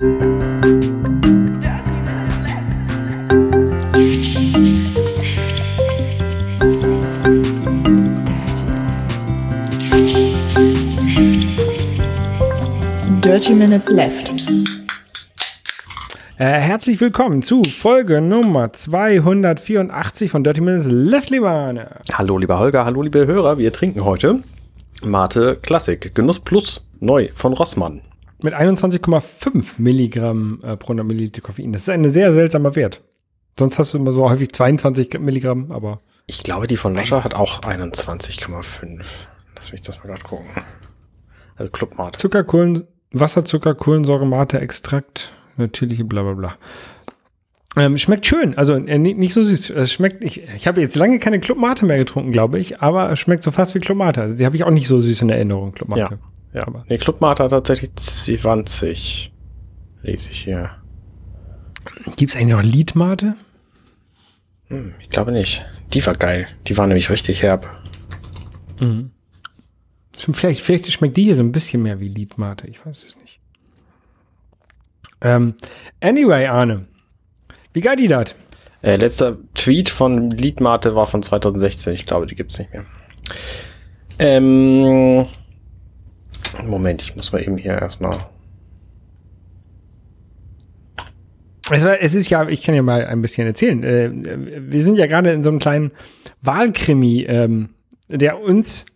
Dirty Minutes Left. Äh, herzlich willkommen zu Folge Nummer 284 von Dirty Minutes Left, lieber Arne. Hallo, lieber Holger, hallo, liebe Hörer. Wir trinken heute Mate Classic Genuss Plus neu von Rossmann. Mit 21,5 Milligramm äh, pro 100 Milliliter Koffein. Das ist ein sehr seltsamer Wert. Sonst hast du immer so häufig 22 Milligramm, aber. Ich glaube, die von Lascher hat auch 21,5. Lass mich das mal gerade gucken. Also Clubmate. Zucker, Kohlen, Wasserzucker, Kohlensäure, Mate, Extrakt, natürliche bla bla bla. Ähm, schmeckt schön, also äh, nicht, nicht so süß. Es schmeckt, ich, ich habe jetzt lange keine Clubmate mehr getrunken, glaube ich, aber es schmeckt so fast wie Clubmate. Also die habe ich auch nicht so süß in Erinnerung, Clubmate. Ja, ja. Aber nee, Clubmate hat tatsächlich 20. Lese ich hier. Gibt es eigentlich noch Liedmate? Hm, ich glaube nicht. Die war geil. Die war nämlich richtig herb. Mhm. Vielleicht, vielleicht schmeckt die hier so ein bisschen mehr wie Liedmate. Ich weiß es nicht. Ähm, anyway, Arne. Wie geil die das? Äh, letzter Tweet von Liedmate war von 2016. Ich glaube, die gibt's nicht mehr. Ähm, Moment, ich muss mal eben hier erstmal. Es, ist ja, ich kann ja mal ein bisschen erzählen. Äh, wir sind ja gerade in so einem kleinen Wahlkrimi, ähm, der uns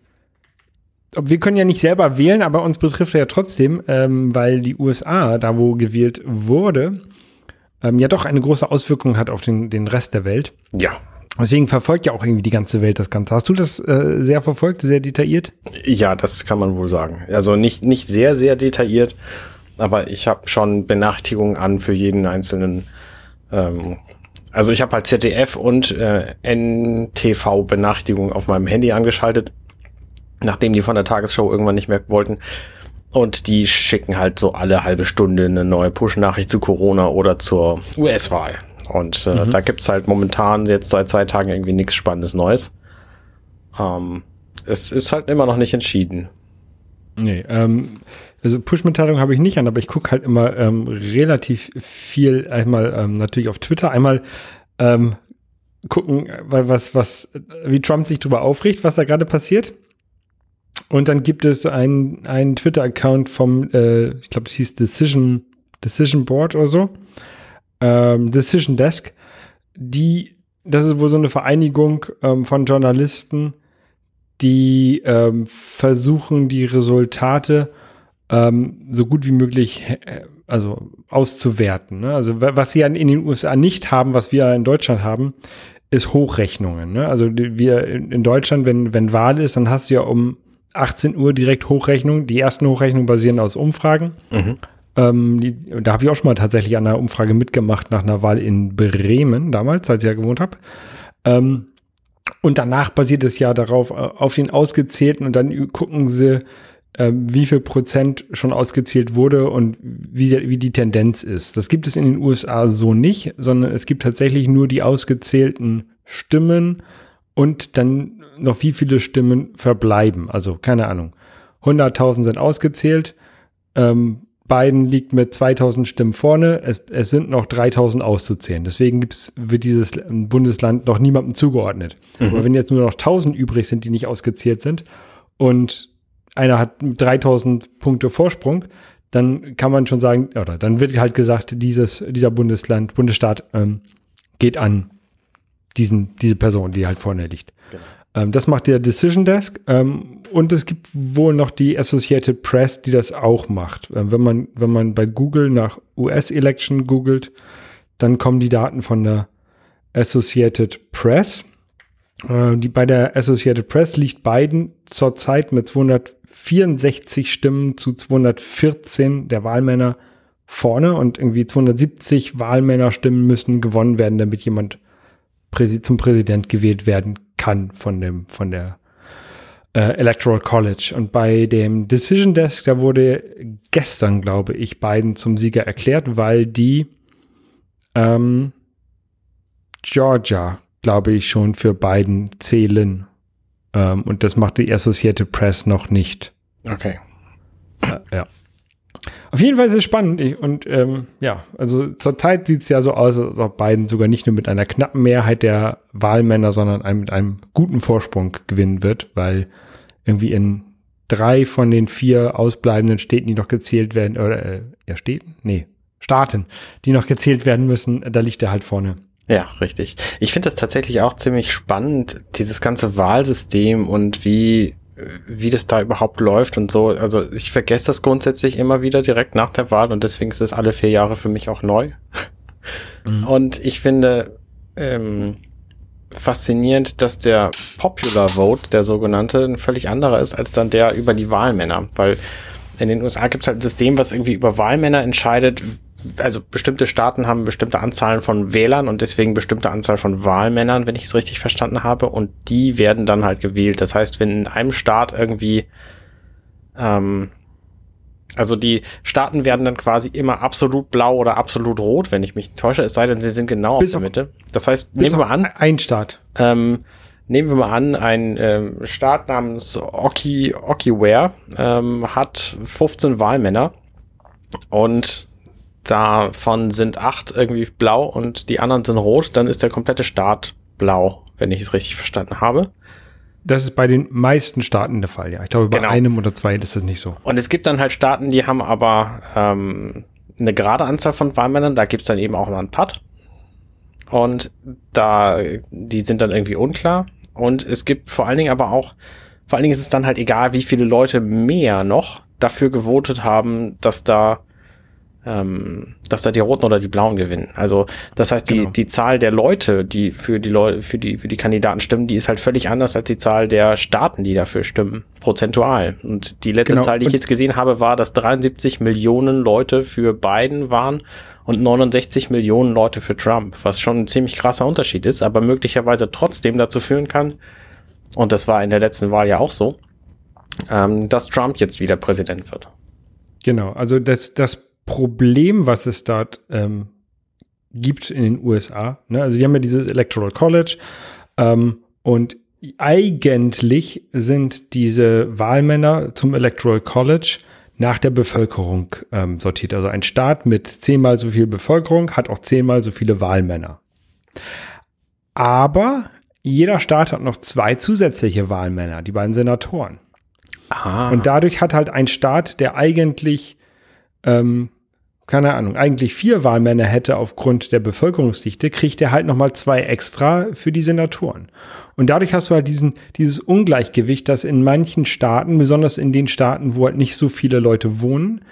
wir können ja nicht selber wählen, aber uns betrifft er ja trotzdem, ähm, weil die USA, da wo gewählt wurde, ähm, ja doch eine große Auswirkung hat auf den, den Rest der Welt. Ja. Deswegen verfolgt ja auch irgendwie die ganze Welt das Ganze. Hast du das äh, sehr verfolgt, sehr detailliert? Ja, das kann man wohl sagen. Also nicht, nicht sehr, sehr detailliert, aber ich habe schon Benachrichtigungen an für jeden einzelnen. Ähm, also ich habe halt ZDF und äh, NTV Benachrichtigungen auf meinem Handy angeschaltet nachdem die von der Tagesshow irgendwann nicht mehr wollten. Und die schicken halt so alle halbe Stunde eine neue Push-Nachricht zu Corona oder zur US-Wahl. Und äh, mhm. da gibt's halt momentan jetzt seit zwei Tagen irgendwie nichts Spannendes Neues. Ähm, es ist halt immer noch nicht entschieden. Nee, ähm, also Push-Mitteilung habe ich nicht an, aber ich gucke halt immer ähm, relativ viel, einmal ähm, natürlich auf Twitter, einmal ähm, gucken, weil was, was, wie Trump sich darüber aufregt, was da gerade passiert. Und dann gibt es einen, einen Twitter-Account vom, äh, ich glaube, es hieß Decision, Decision Board oder so, ähm, Decision Desk, die, das ist wohl so eine Vereinigung ähm, von Journalisten, die ähm, versuchen, die Resultate ähm, so gut wie möglich äh, also auszuwerten. Ne? Also was sie in den USA nicht haben, was wir in Deutschland haben, ist Hochrechnungen. Ne? Also wir in Deutschland, wenn, wenn Wahl ist, dann hast du ja um 18 Uhr direkt Hochrechnung. Die ersten Hochrechnungen basieren aus Umfragen. Mhm. Ähm, die, da habe ich auch schon mal tatsächlich an einer Umfrage mitgemacht nach einer Wahl in Bremen damals, als ich ja gewohnt habe. Ähm, und danach basiert es ja darauf, äh, auf den ausgezählten und dann gucken sie, äh, wie viel Prozent schon ausgezählt wurde und wie, wie die Tendenz ist. Das gibt es in den USA so nicht, sondern es gibt tatsächlich nur die ausgezählten Stimmen und dann noch wie viele Stimmen verbleiben. Also keine Ahnung. 100.000 sind ausgezählt. Ähm, Biden liegt mit 2000 Stimmen vorne. Es, es sind noch 3000 auszuzählen. Deswegen gibt's wird dieses Bundesland noch niemandem zugeordnet. Mhm. Aber wenn jetzt nur noch 1000 übrig sind, die nicht ausgezählt sind und einer hat 3000 Punkte Vorsprung, dann kann man schon sagen, oder dann wird halt gesagt, dieses, dieser Bundesland, Bundesstaat ähm, geht an diesen, diese Person, die halt vorne liegt. Genau. Ähm, das macht der Decision Desk. Ähm, und es gibt wohl noch die Associated Press, die das auch macht. Ähm, wenn man, wenn man bei Google nach US-Election googelt, dann kommen die Daten von der Associated Press. Äh, die, bei der Associated Press liegt Biden zurzeit mit 264 Stimmen zu 214 der Wahlmänner vorne und irgendwie 270 Wahlmännerstimmen müssen gewonnen werden, damit jemand zum Präsident gewählt werden kann von dem, von der äh, Electoral College. Und bei dem Decision Desk, da wurde gestern, glaube ich, Biden zum Sieger erklärt, weil die ähm, Georgia, glaube ich, schon für Biden zählen. Ähm, und das macht die Associated Press noch nicht. Okay. Äh, ja. Auf jeden Fall ist es spannend. Ich, und ähm, ja, also zurzeit sieht es ja so aus, als ob Biden sogar nicht nur mit einer knappen Mehrheit der Wahlmänner, sondern einem, mit einem guten Vorsprung gewinnen wird, weil irgendwie in drei von den vier ausbleibenden Städten, die noch gezählt werden, oder äh, ja, Städten? Nee, Staaten, die noch gezählt werden müssen, da liegt er halt vorne. Ja, richtig. Ich finde das tatsächlich auch ziemlich spannend, dieses ganze Wahlsystem und wie wie das da überhaupt läuft und so. Also ich vergesse das grundsätzlich immer wieder direkt nach der Wahl und deswegen ist es alle vier Jahre für mich auch neu. Mhm. Und ich finde ähm, faszinierend, dass der Popular Vote, der sogenannte, ein völlig anderer ist als dann der über die Wahlmänner, weil in den USA gibt es halt ein System, was irgendwie über Wahlmänner entscheidet, also bestimmte Staaten haben bestimmte Anzahlen von Wählern und deswegen bestimmte Anzahl von Wahlmännern, wenn ich es richtig verstanden habe, und die werden dann halt gewählt. Das heißt, wenn in einem Staat irgendwie, ähm, also die Staaten werden dann quasi immer absolut blau oder absolut rot, wenn ich mich täusche, es sei denn, sie sind genau bis auf der Mitte. Das heißt, nehmen wir mal an. Ein Staat. Ähm, nehmen wir mal an, ein ähm, Staat namens Oki, Okiware ähm, hat 15 Wahlmänner und davon sind acht irgendwie blau und die anderen sind rot, dann ist der komplette Staat blau, wenn ich es richtig verstanden habe. Das ist bei den meisten Staaten der Fall, ja. Ich glaube, bei genau. einem oder zwei ist das nicht so. Und es gibt dann halt Staaten, die haben aber ähm, eine gerade Anzahl von Wahlmännern, da gibt es dann eben auch mal einen Putt. Und da, die sind dann irgendwie unklar. Und es gibt vor allen Dingen aber auch, vor allen Dingen ist es dann halt egal, wie viele Leute mehr noch dafür gewotet haben, dass da ähm, dass da die Roten oder die Blauen gewinnen. Also das heißt, die, genau. die Zahl der Leute, die für die Leute, für die, für die Kandidaten stimmen, die ist halt völlig anders als die Zahl der Staaten, die dafür stimmen, prozentual. Und die letzte genau. Zahl, die ich jetzt gesehen habe, war, dass 73 Millionen Leute für Biden waren und 69 Millionen Leute für Trump, was schon ein ziemlich krasser Unterschied ist, aber möglicherweise trotzdem dazu führen kann, und das war in der letzten Wahl ja auch so, ähm, dass Trump jetzt wieder Präsident wird. Genau, also das, das Problem, was es dort ähm, gibt in den USA. Ne? Also die haben ja dieses Electoral College ähm, und eigentlich sind diese Wahlmänner zum Electoral College nach der Bevölkerung ähm, sortiert. Also ein Staat mit zehnmal so viel Bevölkerung hat auch zehnmal so viele Wahlmänner. Aber jeder Staat hat noch zwei zusätzliche Wahlmänner, die beiden Senatoren. Aha. Und dadurch hat halt ein Staat, der eigentlich ähm, keine Ahnung, eigentlich vier Wahlmänner hätte aufgrund der Bevölkerungsdichte, kriegt er halt nochmal zwei extra für die Senatoren. Und dadurch hast du halt diesen, dieses Ungleichgewicht, dass in manchen Staaten, besonders in den Staaten, wo halt nicht so viele Leute wohnen,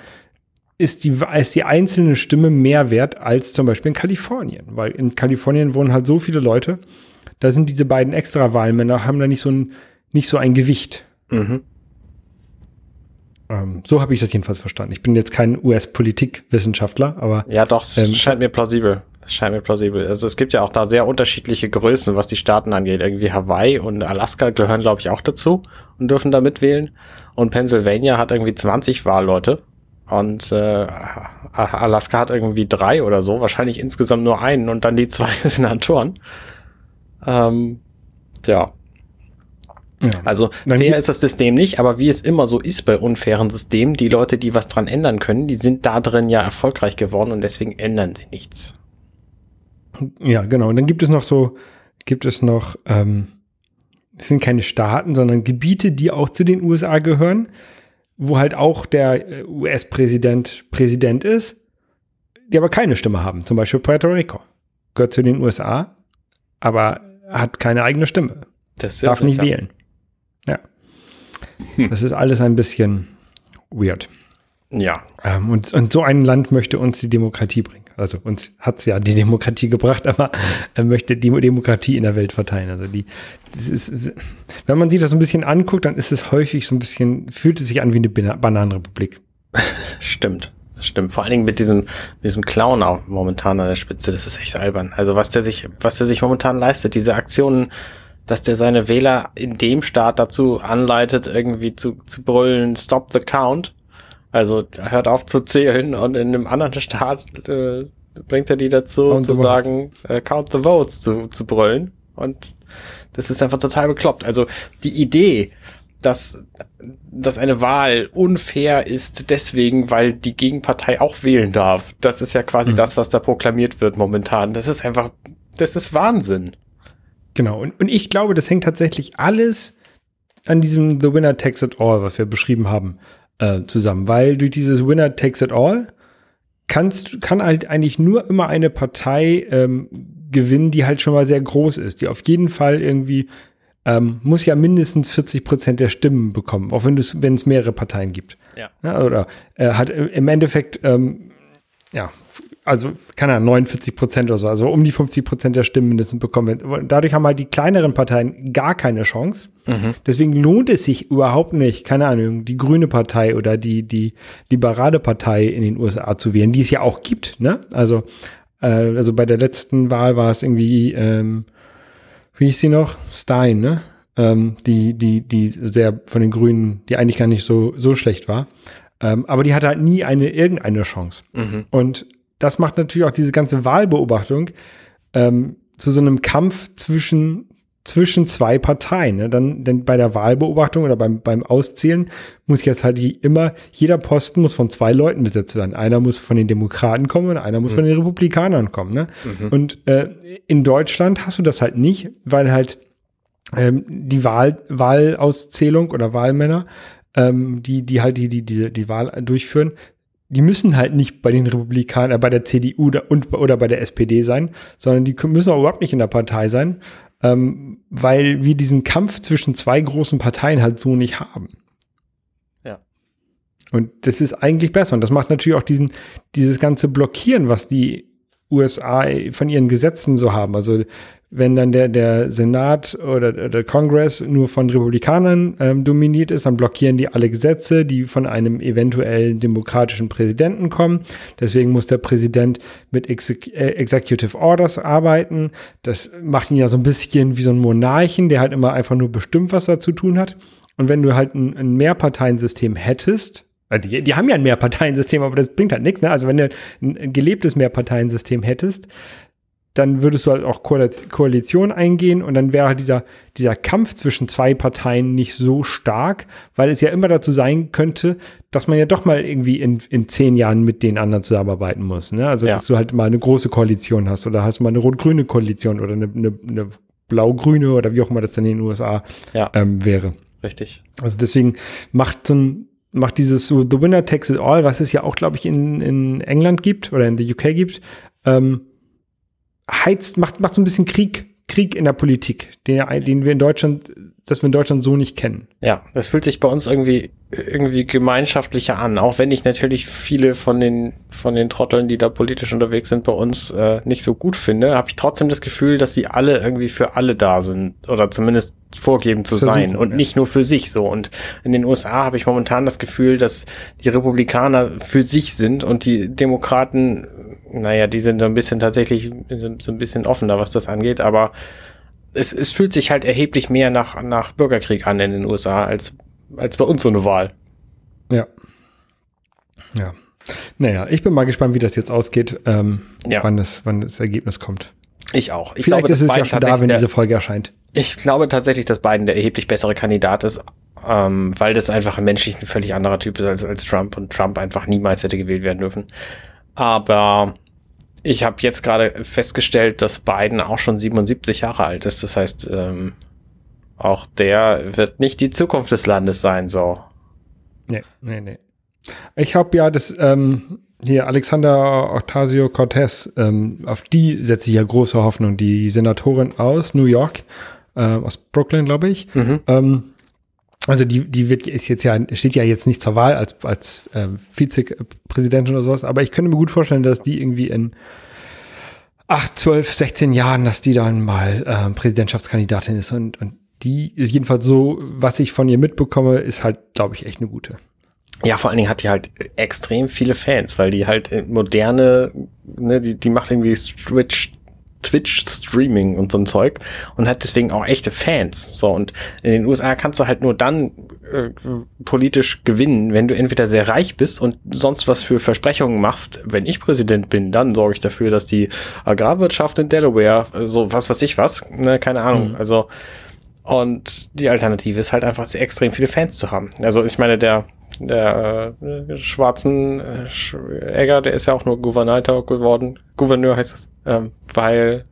ist die, ist die einzelne Stimme mehr wert als zum Beispiel in Kalifornien. Weil in Kalifornien wohnen halt so viele Leute, da sind diese beiden extra Wahlmänner, haben da nicht so ein, nicht so ein Gewicht. Mhm. Ähm, so habe ich das jedenfalls verstanden. Ich bin jetzt kein US-Politikwissenschaftler, aber. Ja, doch, es ähm, scheint mir plausibel. Das scheint mir plausibel. Also es gibt ja auch da sehr unterschiedliche Größen, was die Staaten angeht. Irgendwie Hawaii und Alaska gehören, glaube ich, auch dazu und dürfen da mitwählen. Und Pennsylvania hat irgendwie 20 Wahlleute. Und äh, Alaska hat irgendwie drei oder so, wahrscheinlich insgesamt nur einen und dann die zwei Senatoren. Ähm, ja, ja. Also fair ist das System nicht, aber wie es immer so ist bei unfairen Systemen, die Leute, die was dran ändern können, die sind da drin ja erfolgreich geworden und deswegen ändern sie nichts. Ja, genau. Und dann gibt es noch so, gibt es noch, ähm, es sind keine Staaten, sondern Gebiete, die auch zu den USA gehören, wo halt auch der äh, US-Präsident Präsident ist, die aber keine Stimme haben. Zum Beispiel Puerto Rico. Gehört zu den USA, aber hat keine eigene Stimme. Das Darf nicht wählen. Hm. Das ist alles ein bisschen weird. Ja. Ähm, und, und so ein Land möchte uns die Demokratie bringen. Also uns hat es ja die Demokratie gebracht, aber er möchte die Demokratie in der Welt verteilen. Also die, das ist, wenn man sich das so ein bisschen anguckt, dann ist es häufig so ein bisschen, fühlt es sich an wie eine Bananenrepublik. Stimmt. Stimmt, vor allen Dingen mit diesem, mit diesem Clown auch momentan an der Spitze, das ist echt albern. Also was der sich, was der sich momentan leistet, diese Aktionen, dass der seine Wähler in dem Staat dazu anleitet, irgendwie zu, zu brüllen, stop the count. Also hört auf zu zählen und in einem anderen Staat äh, bringt er die dazu count zu sagen, äh, count the votes zu, zu brüllen. Und das ist einfach total bekloppt. Also die Idee, dass, dass eine Wahl unfair ist deswegen, weil die Gegenpartei auch wählen darf. Das ist ja quasi mhm. das, was da proklamiert wird momentan. Das ist einfach, das ist Wahnsinn. Genau. Und, und ich glaube, das hängt tatsächlich alles an diesem The Winner Takes It All, was wir beschrieben haben, äh, zusammen. Weil durch dieses Winner Takes It All kannst, kann halt eigentlich nur immer eine Partei ähm, gewinnen, die halt schon mal sehr groß ist, die auf jeden Fall irgendwie ähm, muss ja mindestens 40 Prozent der Stimmen bekommen, auch wenn es wenn es mehrere Parteien gibt. Ja. ja oder äh, hat im Endeffekt ähm, ja also kann er 49 Prozent oder so, also um die 50 Prozent der Stimmen mindestens bekommen. Dadurch haben halt die kleineren Parteien gar keine Chance. Mhm. Deswegen lohnt es sich überhaupt nicht, keine Ahnung, die Grüne Partei oder die, die liberale Partei in den USA zu wählen, die es ja auch gibt, ne? Also, äh, also bei der letzten Wahl war es irgendwie, ähm, wie hieß sie noch? Stein, ne? Ähm, die, die, die sehr von den Grünen, die eigentlich gar nicht so, so schlecht war. Ähm, aber die hatte halt nie eine, irgendeine Chance. Mhm. Und das macht natürlich auch diese ganze Wahlbeobachtung ähm, zu so einem Kampf zwischen zwischen zwei Parteien. Ne? Dann, denn bei der Wahlbeobachtung oder beim, beim Auszählen muss jetzt halt immer, jeder Posten muss von zwei Leuten besetzt werden. Einer muss von den Demokraten kommen und einer muss mhm. von den Republikanern kommen. Ne? Mhm. Und äh, in Deutschland hast du das halt nicht, weil halt ähm, die Wahl, Wahlauszählung oder Wahlmänner, ähm, die, die halt die, die, die, die Wahl durchführen, die müssen halt nicht bei den Republikanern, äh, bei der CDU da, und, oder bei der SPD sein, sondern die müssen auch überhaupt nicht in der Partei sein, ähm, weil wir diesen Kampf zwischen zwei großen Parteien halt so nicht haben. Ja. Und das ist eigentlich besser. Und das macht natürlich auch diesen, dieses ganze Blockieren, was die USA von ihren Gesetzen so haben. Also wenn dann der, der Senat oder der Kongress nur von Republikanern ähm, dominiert ist, dann blockieren die alle Gesetze, die von einem eventuellen demokratischen Präsidenten kommen. Deswegen muss der Präsident mit Exec äh, Executive Orders arbeiten. Das macht ihn ja so ein bisschen wie so ein Monarchen, der halt immer einfach nur bestimmt, was er zu tun hat. Und wenn du halt ein, ein Mehrparteiensystem hättest, die, die haben ja ein Mehrparteiensystem, aber das bringt halt nichts. Ne? Also wenn du ein gelebtes Mehrparteiensystem hättest, dann würdest du halt auch Koalition eingehen und dann wäre dieser, dieser Kampf zwischen zwei Parteien nicht so stark, weil es ja immer dazu sein könnte, dass man ja doch mal irgendwie in, in zehn Jahren mit den anderen zusammenarbeiten muss. Ne? Also, ja. dass du halt mal eine große Koalition hast oder hast mal eine rot-grüne Koalition oder eine, eine, eine blau-grüne oder wie auch immer das dann in den USA ja. ähm, wäre. Richtig. Also deswegen macht so ein, macht dieses so The Winner Takes It All, was es ja auch, glaube ich, in, in England gibt oder in the UK gibt, ähm, heizt, macht, macht so ein bisschen Krieg, Krieg in der Politik, den, den wir in Deutschland, das wir in Deutschland so nicht kennen. Ja, das fühlt sich bei uns irgendwie, irgendwie gemeinschaftlicher an, auch wenn ich natürlich viele von den, von den Trotteln, die da politisch unterwegs sind, bei uns äh, nicht so gut finde, habe ich trotzdem das Gefühl, dass sie alle irgendwie für alle da sind oder zumindest vorgeben zu Versuchen, sein und ja. nicht nur für sich so. Und in den USA habe ich momentan das Gefühl, dass die Republikaner für sich sind und die Demokraten naja, die sind so ein bisschen tatsächlich so ein bisschen offener, was das angeht, aber es, es fühlt sich halt erheblich mehr nach, nach Bürgerkrieg an in den USA als, als bei uns so eine Wahl. Ja. Ja. Naja, ich bin mal gespannt, wie das jetzt ausgeht, ähm, ja. wann, das, wann das Ergebnis kommt. Ich auch. Ich Vielleicht glaube, ist es ja schon da, wenn diese Folge erscheint. Ich glaube tatsächlich, dass Biden der erheblich bessere Kandidat ist, ähm, weil das einfach ein menschlich ein völlig anderer Typ ist als, als Trump und Trump einfach niemals hätte gewählt werden dürfen. Aber ich habe jetzt gerade festgestellt, dass Biden auch schon 77 Jahre alt ist. Das heißt, ähm, auch der wird nicht die Zukunft des Landes sein, so. Nee, nee, nee. Ich habe ja das, ähm, hier Alexander Octasio Cortez, ähm, auf die setze ich ja große Hoffnung. Die Senatorin aus New York, äh, aus Brooklyn, glaube ich. Mhm. Ähm, also die, die wird ist jetzt ja, steht ja jetzt nicht zur Wahl als, als äh, Vizepräsidentin oder sowas, aber ich könnte mir gut vorstellen, dass die irgendwie in acht, zwölf, 16 Jahren, dass die dann mal äh, Präsidentschaftskandidatin ist und, und die ist jedenfalls so, was ich von ihr mitbekomme, ist halt, glaube ich, echt eine gute. Ja, vor allen Dingen hat die halt extrem viele Fans, weil die halt moderne, ne, die, die macht irgendwie Switch Twitch-Streaming und so ein Zeug und hat deswegen auch echte Fans. So, und in den USA kannst du halt nur dann äh, politisch gewinnen, wenn du entweder sehr reich bist und sonst was für Versprechungen machst. Wenn ich Präsident bin, dann sorge ich dafür, dass die Agrarwirtschaft in Delaware, äh, so was weiß ich was, ne, keine Ahnung. Mhm. Also Und die Alternative ist halt einfach extrem viele Fans zu haben. Also ich meine, der der äh, schwarzen äh, Egger, der ist ja auch nur Gouverneur geworden, Gouverneur heißt es, ähm, weil,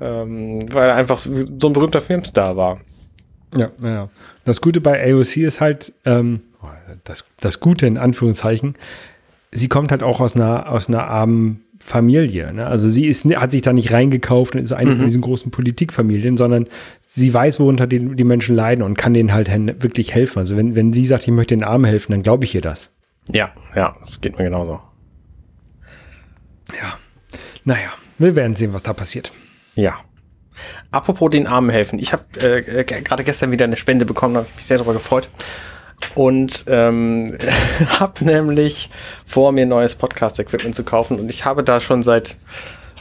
ähm, weil er einfach so ein berühmter Filmstar war. Ja, ja. Das Gute bei AOC ist halt, ähm, das, das Gute in Anführungszeichen, sie kommt halt auch aus einer, aus einer armen Familie. Ne? Also sie ist, hat sich da nicht reingekauft und ist eine mhm. von diesen großen Politikfamilien, sondern sie weiß, worunter die, die Menschen leiden und kann denen halt wirklich helfen. Also wenn, wenn sie sagt, ich möchte den Armen helfen, dann glaube ich ihr das. Ja, ja, das geht mir genauso. Ja. Naja, wir werden sehen, was da passiert. Ja. Apropos den Armen helfen. Ich habe äh, gerade gestern wieder eine Spende bekommen, habe mich sehr darüber gefreut und ähm, habe nämlich vor, mir neues Podcast-Equipment zu kaufen und ich habe da schon seit,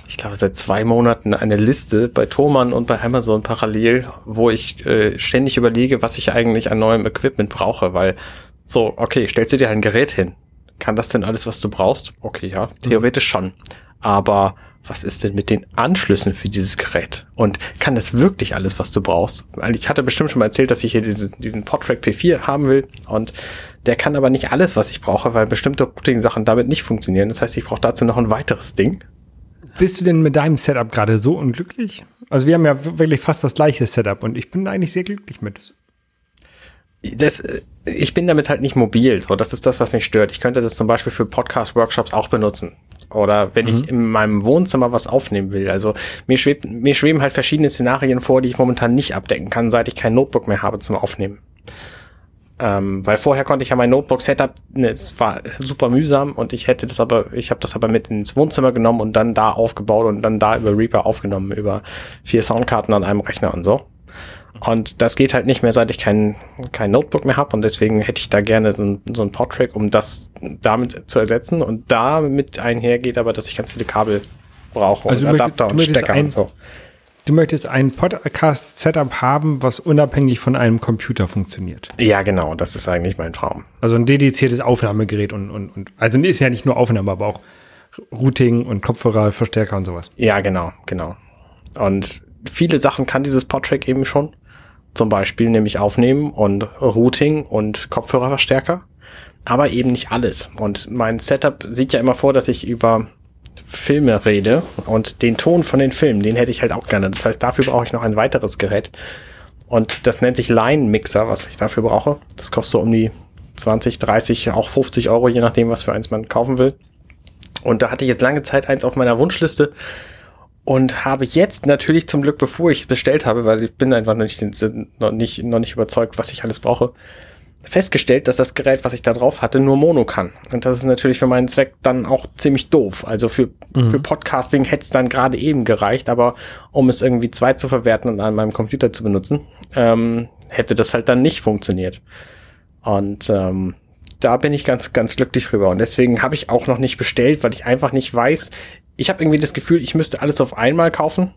ich glaube, seit zwei Monaten eine Liste bei Thomann und bei Amazon parallel, wo ich äh, ständig überlege, was ich eigentlich an neuem Equipment brauche, weil so, okay, stellst du dir ein Gerät hin. Kann das denn alles, was du brauchst? Okay, ja, theoretisch schon. Aber was ist denn mit den Anschlüssen für dieses Gerät? Und kann das wirklich alles, was du brauchst? Weil ich hatte bestimmt schon mal erzählt, dass ich hier diesen, diesen Podtrack P4 haben will und der kann aber nicht alles, was ich brauche, weil bestimmte Routing-Sachen damit nicht funktionieren. Das heißt, ich brauche dazu noch ein weiteres Ding. Bist du denn mit deinem Setup gerade so unglücklich? Also wir haben ja wirklich fast das gleiche Setup und ich bin eigentlich sehr glücklich mit. Das, ich bin damit halt nicht mobil. So, das ist das, was mich stört. Ich könnte das zum Beispiel für Podcast-Workshops auch benutzen. Oder wenn mhm. ich in meinem Wohnzimmer was aufnehmen will. Also mir, schwebt, mir schweben halt verschiedene Szenarien vor, die ich momentan nicht abdecken kann, seit ich kein Notebook mehr habe zum Aufnehmen. Ähm, weil vorher konnte ich ja mein Notebook-Setup, ne, es war super mühsam und ich hätte das aber, ich habe das aber mit ins Wohnzimmer genommen und dann da aufgebaut und dann da über Reaper aufgenommen, über vier Soundkarten an einem Rechner und so. Und das geht halt nicht mehr, seit ich kein, kein Notebook mehr habe. Und deswegen hätte ich da gerne so ein, so ein Podtrack, um das damit zu ersetzen. Und damit einhergeht aber, dass ich ganz viele Kabel brauche also und Adapter und Stecker ein, und so. Du möchtest ein Podcast-Setup haben, was unabhängig von einem Computer funktioniert. Ja, genau. Das ist eigentlich mein Traum. Also ein dediziertes Aufnahmegerät und, und, und also ist ja nicht nur Aufnahme, aber auch Routing und Kopfhörer, Verstärker und sowas. Ja, genau, genau. Und viele Sachen kann dieses Podtrack eben schon. Zum Beispiel nämlich Aufnehmen und Routing und Kopfhörerverstärker. Aber eben nicht alles. Und mein Setup sieht ja immer vor, dass ich über Filme rede und den Ton von den Filmen, den hätte ich halt auch gerne. Das heißt, dafür brauche ich noch ein weiteres Gerät. Und das nennt sich Line Mixer, was ich dafür brauche. Das kostet so um die 20, 30, auch 50 Euro, je nachdem, was für eins man kaufen will. Und da hatte ich jetzt lange Zeit eins auf meiner Wunschliste und habe jetzt natürlich zum Glück, bevor ich bestellt habe, weil ich bin einfach noch nicht, noch nicht, noch nicht überzeugt, was ich alles brauche, festgestellt, dass das Gerät, was ich da drauf hatte, nur Mono kann. Und das ist natürlich für meinen Zweck dann auch ziemlich doof. Also für, mhm. für Podcasting hätte es dann gerade eben gereicht, aber um es irgendwie zwei zu verwerten und an meinem Computer zu benutzen, ähm, hätte das halt dann nicht funktioniert. Und ähm, da bin ich ganz, ganz glücklich drüber. Und deswegen habe ich auch noch nicht bestellt, weil ich einfach nicht weiß, ich habe irgendwie das Gefühl, ich müsste alles auf einmal kaufen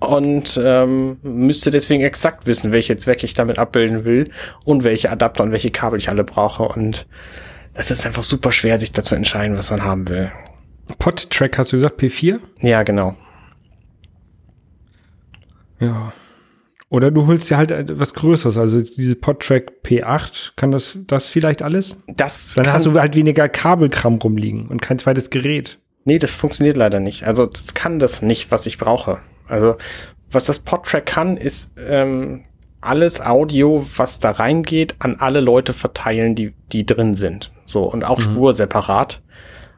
und ähm, müsste deswegen exakt wissen, welche Zwecke ich damit abbilden will und welche Adapter und welche Kabel ich alle brauche. Und das ist einfach super schwer, sich dazu entscheiden, was man haben will. Podtrack hast du gesagt, P4? Ja, genau. Ja. Oder du holst dir halt etwas Größeres, also diese Podtrack P8, kann das das vielleicht alles? Das Dann hast du halt weniger Kabelkram rumliegen und kein zweites Gerät. Nee, das funktioniert leider nicht. Also das kann das nicht, was ich brauche. Also was das Podtrack kann, ist ähm, alles Audio, was da reingeht, an alle Leute verteilen, die, die drin sind. So, und auch mhm. Spur separat.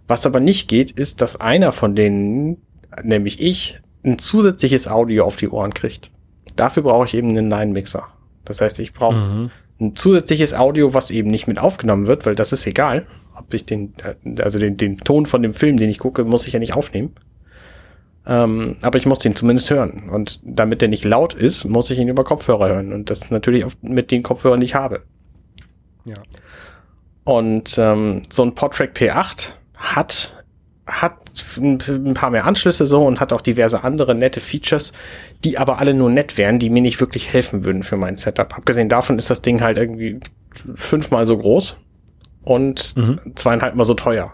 Was aber nicht geht, ist, dass einer von denen, nämlich ich, ein zusätzliches Audio auf die Ohren kriegt. Dafür brauche ich eben einen Line-Mixer. Das heißt, ich brauche mhm. Ein zusätzliches Audio, was eben nicht mit aufgenommen wird, weil das ist egal ob ich den, äh, also den, den Ton von dem Film, den ich gucke, muss ich ja nicht aufnehmen. Ähm, aber ich muss den zumindest hören. Und damit der nicht laut ist, muss ich ihn über Kopfhörer hören. Und das natürlich mit den Kopfhörern, die ich habe. Ja. Und ähm, so ein Podtrack P8 hat hat ein paar mehr Anschlüsse so und hat auch diverse andere nette Features, die aber alle nur nett wären, die mir nicht wirklich helfen würden für mein Setup. Abgesehen davon ist das Ding halt irgendwie fünfmal so groß und mhm. zweieinhalb Mal so teuer.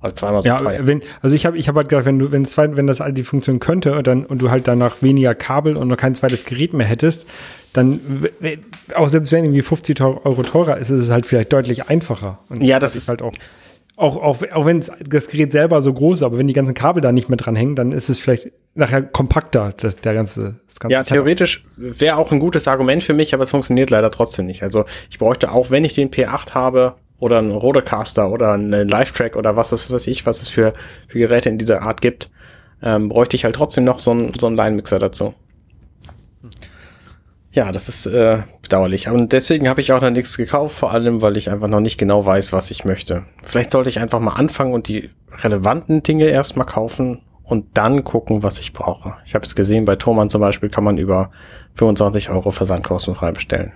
Oder zweimal so ja, teuer. wenn, also ich habe ich hab halt gedacht, wenn du, wenn, zwei, wenn das all die Funktion könnte und, dann, und du halt danach weniger Kabel und noch kein zweites Gerät mehr hättest, dann, auch selbst wenn irgendwie 50 teu- Euro teurer ist, ist es halt vielleicht deutlich einfacher. Und Ja, das ist- halt auch, auch, auch, auch wenn es das Gerät selber so groß ist, aber wenn die ganzen Kabel da nicht mehr dran hängen, dann ist es vielleicht nachher kompakter, das, der ganze, das ganze Ja, Setup. theoretisch wäre auch ein gutes Argument für mich, aber es funktioniert leider trotzdem nicht. Also ich bräuchte auch, wenn ich den P8 habe oder einen Rodecaster oder einen Live-Track oder was ist, was ich, was es für, für Geräte in dieser Art gibt, ähm, bräuchte ich halt trotzdem noch so einen, so einen Line-Mixer dazu. Ja, das ist äh, bedauerlich. Und deswegen habe ich auch noch nichts gekauft, vor allem, weil ich einfach noch nicht genau weiß, was ich möchte. Vielleicht sollte ich einfach mal anfangen und die relevanten Dinge erstmal kaufen und dann gucken, was ich brauche. Ich habe es gesehen, bei Thomann zum Beispiel kann man über 25 Euro Versand kostenfrei bestellen.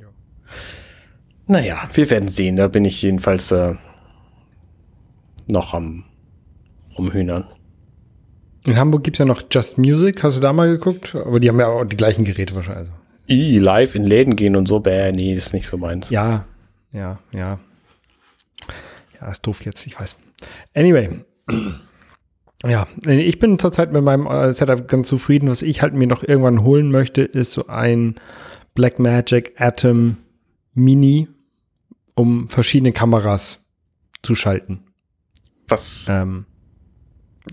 Ja. Naja, wir werden sehen. Da bin ich jedenfalls äh, noch am rumhühnern. In Hamburg gibt's ja noch Just Music, hast du da mal geguckt? Aber die haben ja auch die gleichen Geräte wahrscheinlich. Also. I, live in Läden gehen und so, bäh, nee, ist nicht so meins. Ja, ja, ja. Ja, ist doof jetzt, ich weiß. Anyway. Ja, ich bin zurzeit mit meinem äh, Setup ganz zufrieden. Was ich halt mir noch irgendwann holen möchte, ist so ein Blackmagic Atom Mini, um verschiedene Kameras zu schalten. Was, Ähm,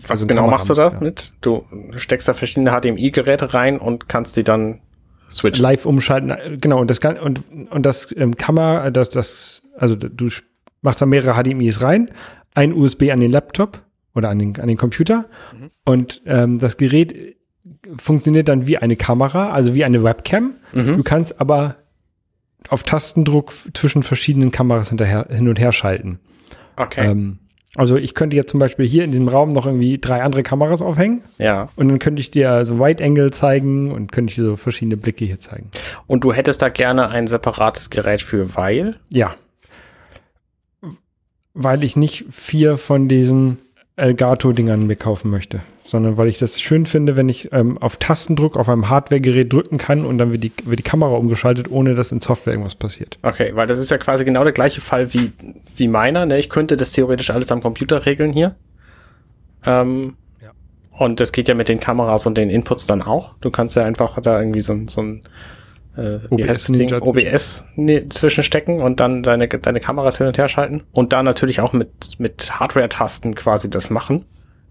was also genau machst du da ja. mit? Du steckst da verschiedene HDMI-Geräte rein und kannst die dann switchen. live umschalten, genau, und das kann, und, und das ähm, Kamera, das, das, also du machst da mehrere HDMIs rein, ein USB an den Laptop oder an den, an den Computer Mhm. und ähm, das Gerät funktioniert dann wie eine Kamera, also wie eine Webcam. Mhm. Du kannst aber auf Tastendruck zwischen verschiedenen Kameras hinterher, hin und her schalten. Okay. Ähm, also ich könnte jetzt zum Beispiel hier in diesem Raum noch irgendwie drei andere Kameras aufhängen ja. und dann könnte ich dir so Wide Angle zeigen und könnte ich dir so verschiedene Blicke hier zeigen. Und du hättest da gerne ein separates Gerät für, weil? Ja. Weil ich nicht vier von diesen Elgato-Dingern mir kaufen möchte, sondern weil ich das schön finde, wenn ich ähm, auf Tastendruck auf einem Hardware-Gerät drücken kann und dann wird die, wird die Kamera umgeschaltet, ohne dass in Software irgendwas passiert. Okay, weil das ist ja quasi genau der gleiche Fall wie, wie meiner. Ne? Ich könnte das theoretisch alles am Computer regeln hier. Ähm, Ja. Und das geht ja mit den Kameras und den Inputs dann auch. Du kannst ja einfach da irgendwie so, ein- so ein äh, OBS Ding? OBS ne, zwischenstecken und dann deine, deine Kameras hin und her schalten. Und da natürlich auch mit, mit Hardware-Tasten quasi das machen,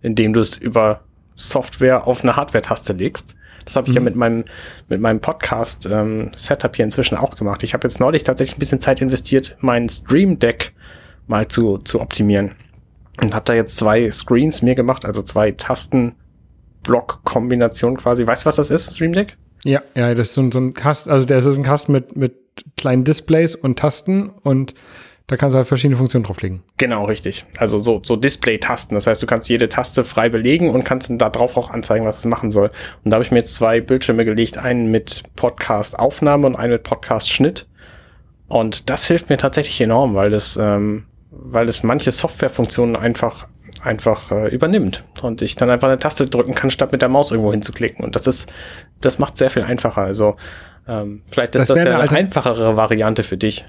indem du es über Software auf eine Hardware-Taste legst. Das habe ich ja Mhm. mit meinem, mit meinem Podcast-Setup hier inzwischen auch gemacht. Ich habe jetzt neulich tatsächlich ein bisschen Zeit investiert, mein Stream Deck mal zu, zu optimieren. Und habe da jetzt zwei Screens mir gemacht, also zwei Tasten-Block-Kombinationen quasi. Weißt du, was das ist, Stream Deck? Ja, ja, das ist so ein, so ein Kasten, also der ist ein Kasten mit, mit kleinen Displays und Tasten und da kannst du halt verschiedene Funktionen drauflegen. Genau, richtig. Also so, so Display-Tasten. Das heißt, du kannst jede Taste frei belegen und kannst dann da drauf auch anzeigen, was es machen soll. Und da habe ich mir jetzt zwei Bildschirme gelegt, einen mit Podcast-Aufnahme und einen mit Podcast-Schnitt. Und das hilft mir tatsächlich enorm, weil das, ähm, weil das manche Softwarefunktionen einfach einfach äh, übernimmt und ich dann einfach eine Taste drücken kann, statt mit der Maus irgendwo hinzuklicken. Und das ist, das macht sehr viel einfacher. Also ähm, vielleicht ist Das das, ja eine eine Alter- einfachere Variante für dich.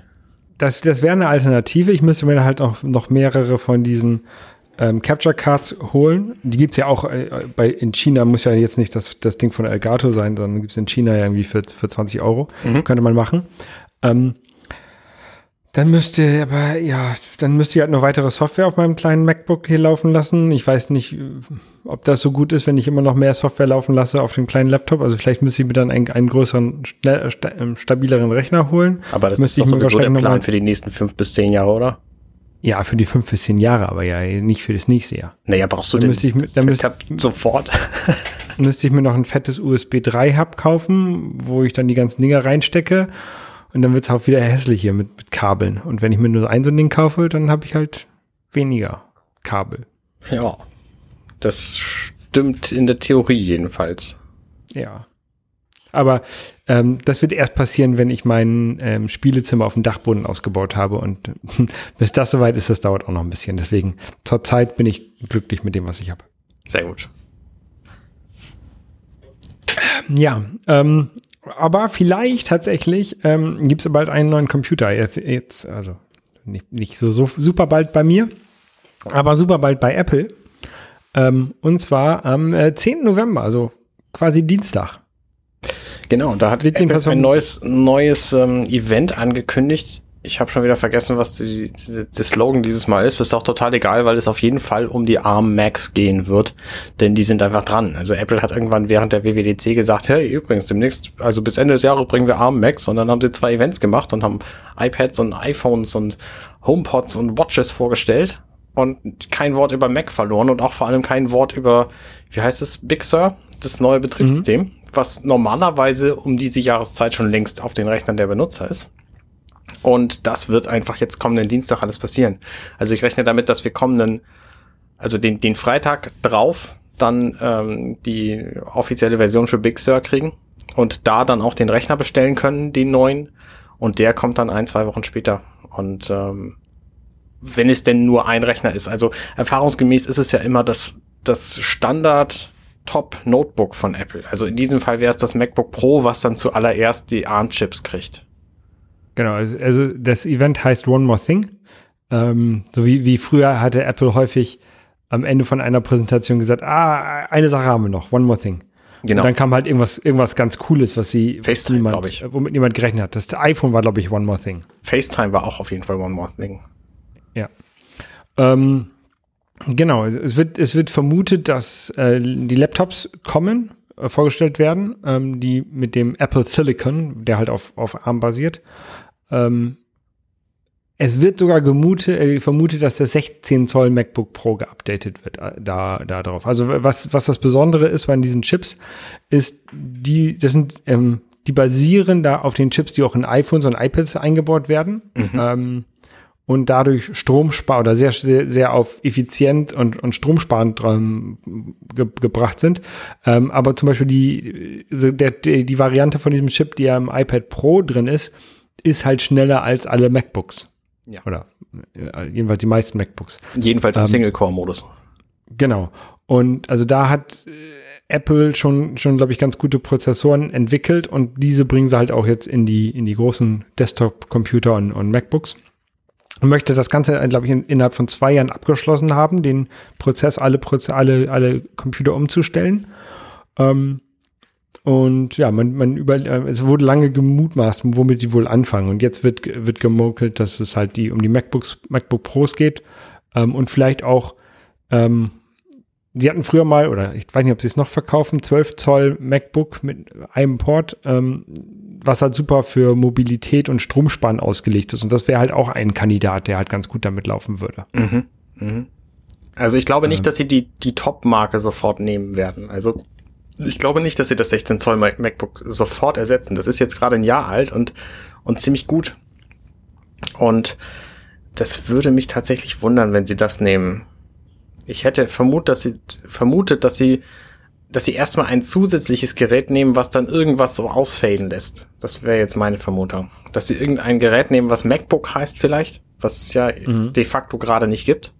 Das, das wäre eine Alternative. Ich müsste mir halt auch noch mehrere von diesen ähm, Capture Cards holen. Die gibt's ja auch äh, bei in China muss ja jetzt nicht das, das Ding von Elgato sein, sondern gibt's in China ja irgendwie für, für 20 Euro. Mhm. Könnte man machen. Ähm, dann müsste, aber ja, dann müsste ich halt noch weitere Software auf meinem kleinen MacBook hier laufen lassen. Ich weiß nicht, äh, ob das so gut ist, wenn ich immer noch mehr Software laufen lasse auf dem kleinen Laptop. Also vielleicht müsste ich mir dann einen, einen größeren, schnell, sta ähm, stabileren Rechner holen. Aber das Müsste ist ich doch mir sowieso der Plan für die nächsten fünf bis zehn Jahre, oder? Ja, für die fünf bis zehn Jahre, aber ja nicht für das nächste Jahr. Naja, brauchst du Dann denn ich dann müsste- Setup sofort? Müsste ich mir noch ein fettes USB 3 Hub kaufen, wo ich dann die ganzen Dinger reinstecke. Und dann wird's auch wieder hässlich hier mit, mit Kabeln. Und wenn ich mir nur ein so ein Ding kaufe, dann habe ich halt weniger Kabel. ja, das stimmt in der Theorie jedenfalls. Ja. Aber ähm, das wird erst passieren, wenn ich mein ähm, Spielezimmer auf dem Dachboden ausgebaut habe. Und bis das soweit ist, das dauert auch noch ein bisschen. Deswegen, zurzeit bin ich glücklich mit dem, was ich habe. Sehr gut. Ja, ähm, aber vielleicht tatsächlich ähm, gibt es bald einen neuen Computer. Jetzt, jetzt also nicht, nicht so, so super bald bei mir. aber super bald bei Apple. Ähm, und zwar am äh, 10. November, also quasi Dienstag. Genau, da hat Apple ein neues, neues ähm, Event angekündigt. Ich habe schon wieder vergessen, was die, die, der Slogan dieses Mal ist. Das ist auch total egal, weil es auf jeden Fall um die ARM Macs gehen wird, denn die sind einfach dran. Also Apple hat irgendwann während der WWDC gesagt, hey, übrigens, demnächst, also bis Ende des Jahres bringen wir ARM Macs und dann haben sie zwei Events gemacht und haben iPads und iPhones und HomePods und Watches vorgestellt und kein Wort über Mac verloren und auch vor allem kein Wort über, wie heißt es, Big Sur, das neue Betriebssystem, was normalerweise um diese Jahreszeit schon längst auf den Rechnern der Benutzer ist. Und das wird einfach jetzt kommenden Dienstag alles passieren. Also ich rechne damit, dass wir kommenden, also den, den Freitag drauf dann ähm, die offizielle Version für Big Sur kriegen und da dann auch den Rechner bestellen können, den neuen. Und der kommt dann ein, zwei Wochen später. Und ähm, wenn es denn nur ein Rechner ist. Also erfahrungsgemäß ist es ja immer das, das Standard Top Notebook von Apple. Also in diesem Fall wäre es das MacBook Pro, was dann zuallererst die ARM-Chips kriegt. Genau, also, also das Event heißt One More Thing. Ähm, so wie, wie früher hatte Apple häufig am Ende von einer Präsentation gesagt, ah, eine Sache haben wir noch, One More Thing. Genau. Und dann kam halt irgendwas, irgendwas ganz Cooles, was sie FaceTime, niemand, glaub ich. womit niemand gerechnet hat. Das iPhone war, glaube ich, One More Thing. FaceTime war auch auf jeden Fall One More Thing. Ja. Ähm, genau, es wird, es wird vermutet, dass äh, die Laptops kommen, äh, vorgestellt werden, ähm, die mit dem Apple Silicon, der halt auf, auf ARM basiert. Ähm, es wird sogar gemutet, äh, vermutet, dass der 16 Zoll MacBook Pro geupdatet wird, äh, da, da drauf. Also was, was das Besondere ist bei diesen Chips, ist, die, das sind, ähm, die basieren da auf den Chips, die auch in iPhones und iPads eingebaut werden. Ähm, und dadurch Stromspar oder sehr, sehr, sehr auf effizient und, und stromsparend ähm, ge gebracht sind. Ähm, aber zum Beispiel die, so der, die, die Variante von diesem Chip, die ja im iPad Pro drin ist, ist halt schneller als alle MacBooks. Ja. Oder äh, jedenfalls die meisten MacBooks. Jedenfalls im Ähm, Single-Core-Modus. Genau. Und also da hat äh, Apple schon, schon glaube ich, ganz gute Prozessoren entwickelt und diese bringen sie halt auch jetzt in die, in die großen Desktop-Computer und, und MacBooks. Und möchte das Ganze, glaube ich, in, innerhalb von zwei Jahren abgeschlossen haben, den Prozess, alle, Proze alle, alle Computer umzustellen. Ähm, und ja, man, man über, äh, es wurde lange gemutmaßt, womit sie wohl anfangen. Und jetzt wird, wird gemunkelt, dass es halt die, um die MacBooks, MacBook Pros geht ähm, und vielleicht auch ähm, Sie hatten früher mal, oder ich weiß nicht, ob sie es noch verkaufen, 12 Zoll MacBook mit einem Port, ähm, was halt super für Mobilität und Stromsparen ausgelegt ist. Und das wäre halt auch ein Kandidat, der halt ganz gut damit laufen würde. Mhm. Mhm. Also ich glaube nicht, Ähm. dass sie die, die Top-Marke sofort nehmen werden. Also ich glaube nicht, dass sie das 16 Zoll Mac- MacBook sofort ersetzen. Das ist jetzt gerade ein Jahr alt und, und ziemlich gut. Und das würde mich tatsächlich wundern, wenn sie das nehmen. Ich hätte vermutet, dass sie, vermutet, dass sie, dass sie erstmal ein zusätzliches Gerät nehmen, was dann irgendwas so ausfaden lässt. Das wäre jetzt meine Vermutung. Dass sie irgendein Gerät nehmen, was MacBook heißt vielleicht, was es ja Mhm. de facto gerade nicht gibt.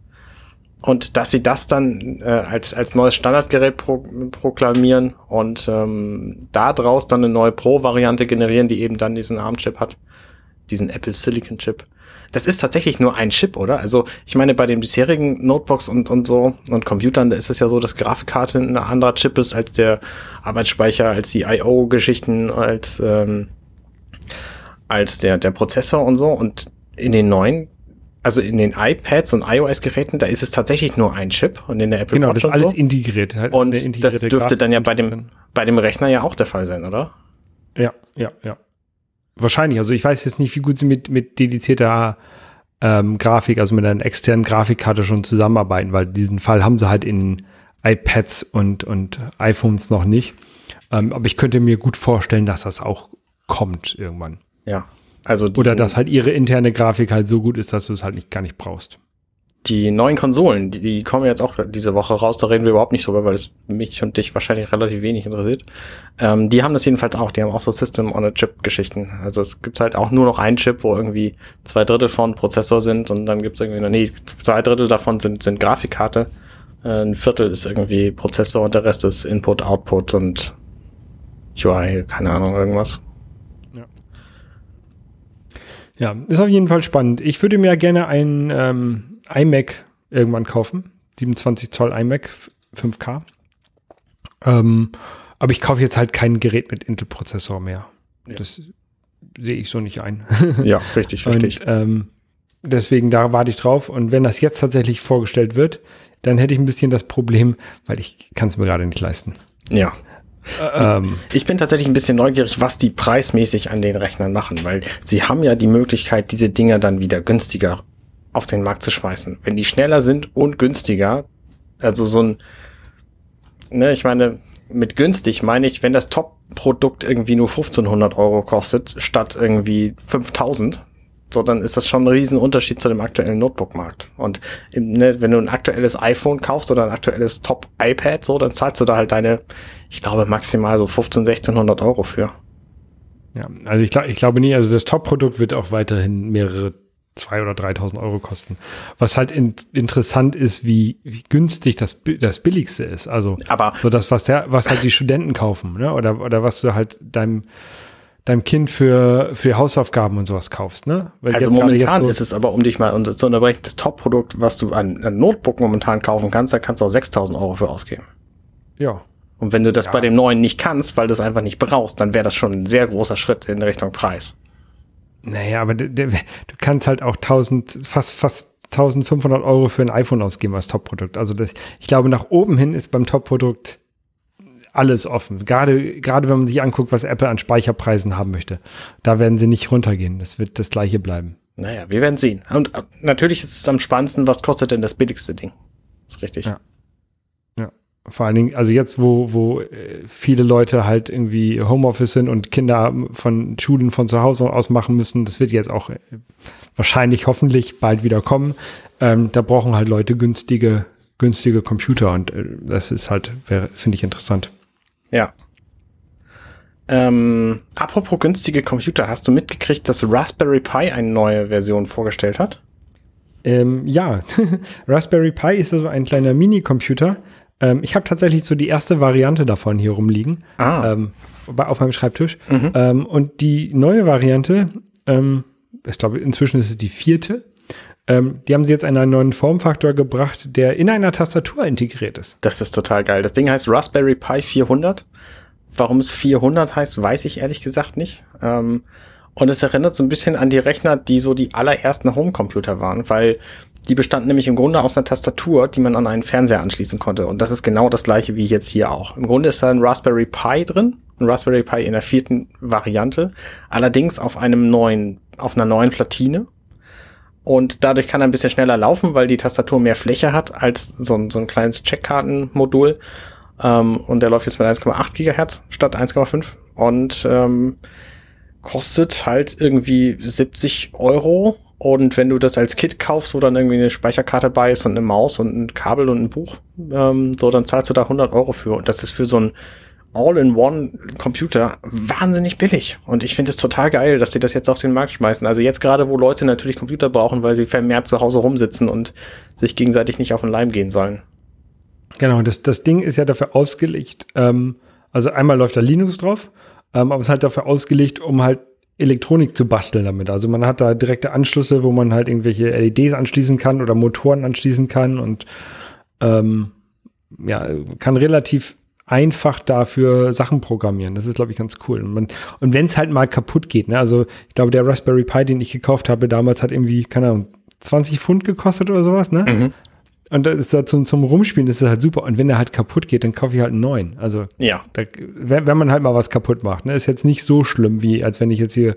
Und dass sie das dann äh, als, als neues Standardgerät pro, proklamieren und ähm, da draus dann eine neue Pro-Variante generieren, die eben dann diesen ARM-Chip hat, diesen Apple Silicon Chip. Das ist tatsächlich nur ein Chip, oder? Also ich meine, bei den bisherigen Notebooks und, und so und Computern, da ist es ja so, dass Grafikkarte ein anderer Chip ist als der Arbeitsspeicher, als die I.O.-Geschichten, als, ähm, als der, der Prozessor und so. Und in den neuen, also in den iPads und iOS-Geräten, da ist es tatsächlich nur ein Chip und in der Apple Genau, Watch das ist alles so. integriert. Halt Und das dürfte dann ja bei dem, bei dem Rechner ja auch der Fall sein, oder? Ja, ja, ja. Wahrscheinlich. Also ich weiß jetzt nicht, wie gut sie mit, mit dedizierter ähm, Grafik, also mit einer externen Grafikkarte schon zusammenarbeiten, weil diesen Fall haben sie halt in iPads und, und iPhones noch nicht. Ähm, aber ich könnte mir gut vorstellen, dass das auch kommt irgendwann. Ja. Also die, Oder dass halt ihre interne Grafik halt so gut ist, dass du es halt nicht gar nicht brauchst. die neuen Konsolen, die, die kommen jetzt auch diese Woche raus, da reden wir überhaupt nicht drüber, weil es mich und dich wahrscheinlich relativ wenig interessiert. Ähm, die haben das jedenfalls auch, die haben auch so System on a Chip Geschichten. Also es gibt halt auch nur noch einen Chip, wo irgendwie zwei Drittel von Prozessor sind und dann gibt es irgendwie, noch- nee, zwei Drittel davon sind, sind Grafikkarte, ein Viertel ist irgendwie Prozessor und der Rest ist Input, Output und UI, keine Ahnung, irgendwas. Ja, ist auf jeden Fall spannend. Ich würde mir gerne ein ähm, iMac irgendwann kaufen. 27 Zoll iMac 5K. Ähm, aber ich kaufe jetzt halt kein Gerät mit Intel-Prozessor mehr. Ja. Das sehe ich so nicht ein. ja, richtig, richtig. Und, ähm, deswegen, da warte ich drauf. Und wenn das jetzt tatsächlich vorgestellt wird, dann hätte ich ein bisschen das Problem, weil ich kann es mir gerade nicht leisten. Ja. Ähm, ich bin tatsächlich ein bisschen neugierig, was die preismäßig an den Rechnern machen, weil sie haben ja die Möglichkeit, diese Dinger dann wieder günstiger auf den Markt zu schmeißen. Wenn die schneller sind und günstiger, also so ein, ne, ich meine, mit günstig meine ich, wenn das Top-Produkt irgendwie nur 1500 Euro kostet, statt irgendwie 5000, so, dann ist das schon ein Riesenunterschied zu dem aktuellen Notebook-Markt. Und ne, wenn du ein aktuelles iPhone kaufst oder ein aktuelles Top-iPad, so, dann zahlst du da halt deine, ich glaube, maximal so 15, 1600 Euro für. Ja, also ich, ich glaube nie, also das Top-Produkt wird auch weiterhin mehrere zwei oder 3.000 Euro kosten. Was halt in, interessant ist, wie, wie günstig das, das billigste ist. Also aber so das, was der, was halt die Studenten kaufen, ne? Oder, oder was du halt deinem, deinem Kind für, für Hausaufgaben und sowas kaufst, ne? Weil also momentan so ist es aber, um dich mal zu unterbrechen, das Top-Produkt, was du an, an Notebook momentan kaufen kannst, da kannst du auch 6.000 Euro für ausgeben. Ja. Und wenn du das ja. bei dem neuen nicht kannst, weil du es einfach nicht brauchst, dann wäre das schon ein sehr großer Schritt in Richtung Preis. Naja, aber du, du kannst halt auch 1000, fast, fast 1500 Euro für ein iPhone ausgeben als Top-Produkt. Also das, ich glaube, nach oben hin ist beim Top-Produkt alles offen. Gerade, gerade wenn man sich anguckt, was Apple an Speicherpreisen haben möchte. Da werden sie nicht runtergehen. Das wird das gleiche bleiben. Naja, wir werden sehen. Und äh, natürlich ist es am spannendsten, was kostet denn das billigste Ding? ist richtig. Ja. Vor allen Dingen, also jetzt, wo, wo äh, viele Leute halt irgendwie Homeoffice sind und Kinder von Schulen von zu Hause aus machen müssen, das wird jetzt auch äh, wahrscheinlich hoffentlich bald wieder kommen. Ähm, da brauchen halt Leute günstige, günstige Computer und äh, das ist halt, finde ich interessant. Ja. Ähm, apropos günstige Computer, hast du mitgekriegt, dass Raspberry Pi eine neue Version vorgestellt hat? Ähm, ja, Raspberry Pi ist also ein kleiner Mini-Computer, ähm, ich habe tatsächlich so die erste Variante davon hier rumliegen. Ah. Ähm, auf meinem Schreibtisch. Mhm. Ähm, und die neue Variante, ähm, ich glaube, inzwischen ist es die vierte. Ähm, die haben sie jetzt in einen neuen Formfaktor gebracht, der in einer Tastatur integriert ist. Das ist total geil. Das Ding heißt Raspberry Pi 400. Warum es 400 heißt, weiß ich ehrlich gesagt nicht. Ähm, und es erinnert so ein bisschen an die Rechner, die so die allerersten Homecomputer waren, weil die bestanden nämlich im Grunde aus einer Tastatur, die man an einen Fernseher anschließen konnte. Und das ist genau das gleiche wie jetzt hier auch. Im Grunde ist da ein Raspberry Pi drin, ein Raspberry Pi in der vierten Variante, allerdings auf einem neuen, auf einer neuen Platine. Und dadurch kann er ein bisschen schneller laufen, weil die Tastatur mehr Fläche hat als so ein, so ein kleines Checkkartenmodul. Ähm, und der läuft jetzt mit 1,8 Gigahertz statt 1,5. Und ähm, kostet halt irgendwie 70 Euro und wenn du das als Kit kaufst, wo dann irgendwie eine Speicherkarte bei ist und eine Maus und ein Kabel und ein Buch, ähm, so, dann zahlst du da 100 Euro für. Und das ist für so ein All-in-One-Computer wahnsinnig billig. Und ich finde es total geil, dass sie das jetzt auf den Markt schmeißen. Also jetzt gerade, wo Leute natürlich Computer brauchen, weil sie vermehrt zu Hause rumsitzen und sich gegenseitig nicht auf den Leim gehen sollen. Genau, das, das Ding ist ja dafür ausgelegt, ähm, also einmal läuft da Linux drauf, ähm, aber es ist halt dafür ausgelegt, um halt Elektronik zu basteln damit. Also man hat da direkte Anschlüsse, wo man halt irgendwelche LEDs anschließen kann oder Motoren anschließen kann und ähm, ja, kann relativ einfach dafür Sachen programmieren. Das ist, glaube ich, ganz cool. Und, man, und wenn es halt mal kaputt geht, ne, also ich glaube, der Raspberry Pi, den ich gekauft habe damals, hat irgendwie, keine Ahnung, 20 Pfund gekostet oder sowas, ne? Mhm. Und das ist da zum, zum Rumspielen, das ist halt super. Und wenn der halt kaputt geht, dann kaufe ich halt einen neuen. Also, ja. Da, wenn, wenn man halt mal was kaputt macht, ne, ist jetzt nicht so schlimm, wie als wenn ich jetzt hier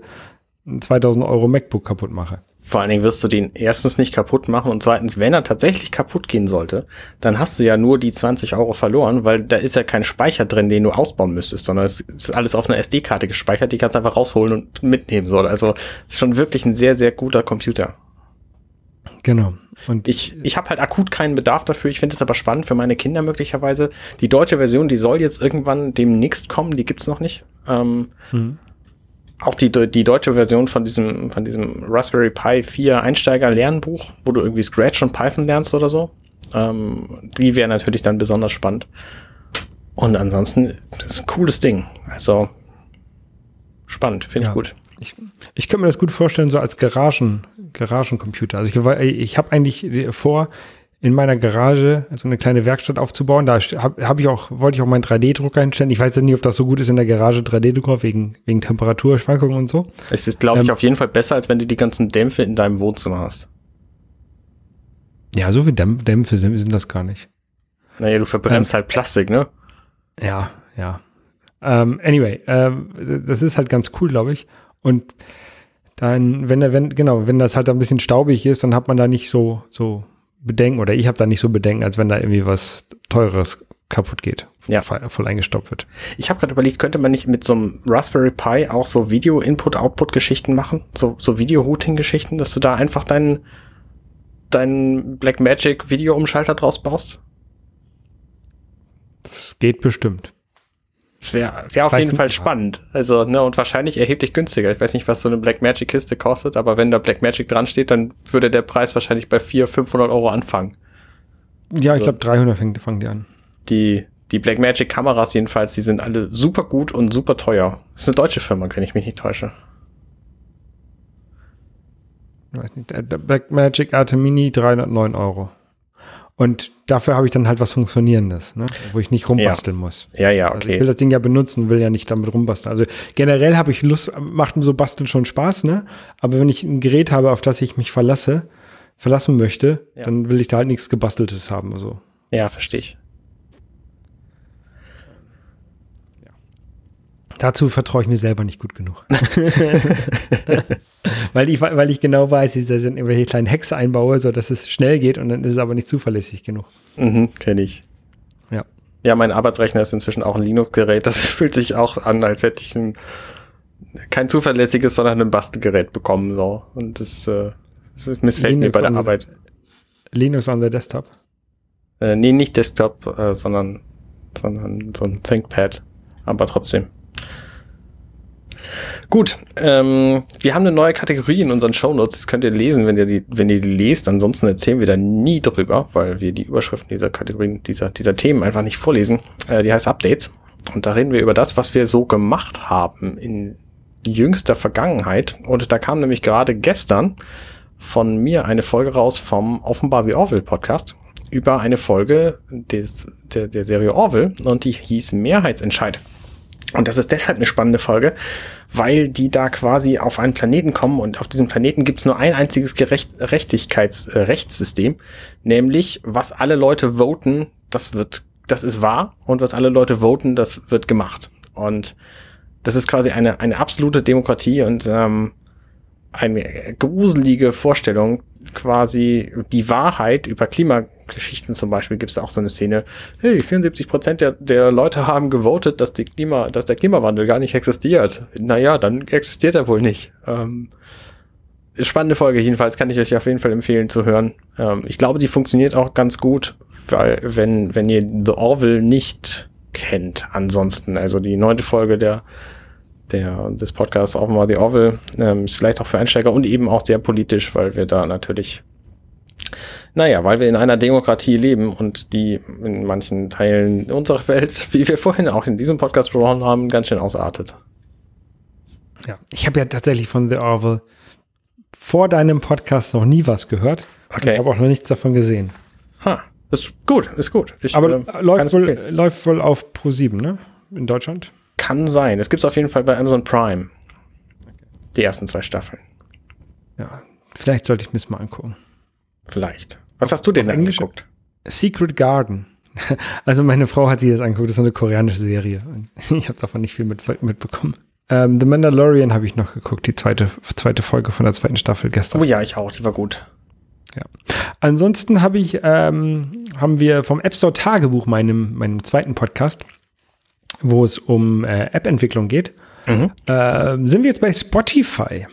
ein 2000 Euro MacBook kaputt mache. Vor allen Dingen wirst du den erstens nicht kaputt machen und zweitens, wenn er tatsächlich kaputt gehen sollte, dann hast du ja nur die 20 Euro verloren, weil da ist ja kein Speicher drin, den du ausbauen müsstest, sondern es ist alles auf einer SD-Karte gespeichert, die kannst du einfach rausholen und mitnehmen. So. Also es ist schon wirklich ein sehr, sehr guter Computer. Genau. Und ich, ich habe halt akut keinen Bedarf dafür. Ich finde es aber spannend für meine Kinder möglicherweise. Die deutsche Version, die soll jetzt irgendwann demnächst kommen, die gibt's noch nicht. Ähm, mhm. Auch die, die deutsche Version von diesem, von diesem Raspberry Pi 4 Einsteiger-Lernbuch, wo du irgendwie Scratch und Python lernst oder so. Ähm, die wäre natürlich dann besonders spannend. Und ansonsten, das ist ein cooles Ding. Also spannend, finde ja. ich gut. Ich, ich könnte mir das gut vorstellen, so als Garagen, Garagencomputer. Also ich, ich habe eigentlich vor, in meiner Garage so eine kleine Werkstatt aufzubauen. Da habe hab ich auch, wollte ich auch meinen 3D-Drucker hinstellen. Ich weiß ja nicht, ob das so gut ist in der Garage 3D-Drucker wegen, wegen Temperaturschwankungen und so. Es ist, glaube ich, ähm, auf jeden Fall besser, als wenn du die ganzen Dämpfe in deinem Wohnzimmer hast. Ja, so wie Dämpfe sind, sind das gar nicht. Naja, du verbrennst ähm, halt Plastik, ne? Ja, ja. Ähm, anyway, ähm, das ist halt ganz cool, glaube ich. Und dann, wenn wenn, genau, wenn das halt ein bisschen staubig ist, dann hat man da nicht so, so Bedenken oder ich habe da nicht so Bedenken, als wenn da irgendwie was Teures kaputt geht, ja. voll, voll eingestoppt wird. Ich habe gerade überlegt, könnte man nicht mit so einem Raspberry Pi auch so Video-Input-Output-Geschichten machen? So, so Video-Routing-Geschichten, dass du da einfach deinen deinen Blackmagic Video-Umschalter draus baust? Das geht bestimmt. Das wäre wär auf jeden Fall spannend. Also, ne, und wahrscheinlich erheblich günstiger. Ich weiß nicht, was so eine Blackmagic-Kiste kostet, aber wenn da Blackmagic dran steht, dann würde der Preis wahrscheinlich bei 400, 500 Euro anfangen. Ja, ich also, glaube 300 fängt, fangen die an. Die, die Blackmagic-Kameras jedenfalls, die sind alle super gut und super teuer. Das ist eine deutsche Firma, wenn ich mich nicht täusche. Weiß nicht, der Blackmagic Arte Mini 309 Euro. Und dafür habe ich dann halt was Funktionierendes, ne? wo ich nicht rumbasteln ja. muss. Ja, ja, okay. Also ich will das Ding ja benutzen, will ja nicht damit rumbasteln. Also generell habe ich Lust, macht mir so Basteln schon Spaß, ne? Aber wenn ich ein Gerät habe, auf das ich mich verlasse, verlassen möchte, ja. dann will ich da halt nichts gebasteltes haben. Also. Ja, verstehe ich. Dazu vertraue ich mir selber nicht gut genug. weil, ich, weil ich genau weiß, dass ich irgendwelche kleinen Hacks einbaue, so dass es schnell geht und dann ist es aber nicht zuverlässig genug. Mhm, kenne ich. Ja. Ja, mein Arbeitsrechner ist inzwischen auch ein Linux-Gerät. Das fühlt sich auch an, als hätte ich ein, kein zuverlässiges, sondern ein Bastelgerät bekommen. So. Und das, äh, das missfällt Linux mir bei der Arbeit. Linux on the Desktop? Äh, nee, nicht Desktop, äh, sondern, sondern so ein ThinkPad. Aber trotzdem. Gut, ähm, wir haben eine neue Kategorie in unseren Shownotes. Das könnt ihr lesen, wenn ihr die, wenn ihr die lest. Ansonsten erzählen wir da nie drüber, weil wir die Überschriften dieser Kategorien, dieser, dieser Themen einfach nicht vorlesen. Äh, die heißt Updates. Und da reden wir über das, was wir so gemacht haben in jüngster Vergangenheit. Und da kam nämlich gerade gestern von mir eine Folge raus vom Offenbar The Orville Podcast über eine Folge des, der, der Serie Orville und die hieß Mehrheitsentscheid. Und das ist deshalb eine spannende Folge, weil die da quasi auf einen Planeten kommen und auf diesem Planeten gibt es nur ein einziges Gerecht Gerechtigkeitsrechtssystem, äh, nämlich was alle Leute voten, das wird, das ist wahr und was alle Leute voten, das wird gemacht. Und das ist quasi eine, eine absolute Demokratie und ähm, eine gruselige Vorstellung, quasi die Wahrheit über Klimageschichten zum Beispiel gibt es auch so eine Szene, hey, 74 Prozent der, der Leute haben gewotet, dass, die Klima, dass der Klimawandel gar nicht existiert. Naja, dann existiert er wohl nicht. Ähm, spannende Folge, jedenfalls kann ich euch auf jeden Fall empfehlen zu hören. Ähm, ich glaube, die funktioniert auch ganz gut, weil wenn, wenn ihr The Orville nicht kennt, ansonsten, also die neunte Folge der der, des Podcasts offenbar The Orville ähm, ist vielleicht auch für Einsteiger und eben auch sehr politisch, weil wir da natürlich, naja, weil wir in einer Demokratie leben und die in manchen Teilen unserer Welt, wie wir vorhin auch in diesem Podcast besprochen haben, ganz schön ausartet. Ja, ich habe ja tatsächlich von The Orville vor deinem Podcast noch nie was gehört. Okay. Ich habe auch noch nichts davon gesehen. Ha, ist gut, ist gut. Ich, Aber äh, läuft, wohl, läuft wohl auf Pro 7, ne? In Deutschland? Kann sein. Es gibt es auf jeden Fall bei Amazon Prime. Die ersten zwei Staffeln. Ja, vielleicht sollte ich mir das mal angucken. Vielleicht. Was hast du denn angeguckt? Secret Garden. Also meine Frau hat sich das angeguckt. Das ist eine koreanische Serie. Ich habe davon nicht viel mit, mitbekommen. Ähm, The Mandalorian habe ich noch geguckt, die zweite, zweite Folge von der zweiten Staffel gestern. Oh ja, ich auch, die war gut. Ja. Ansonsten habe ich, ähm, haben wir vom App Store Tagebuch, meinem, meinem zweiten Podcast, wo es um äh, App-Entwicklung geht, mhm. äh, sind wir jetzt bei Spotify.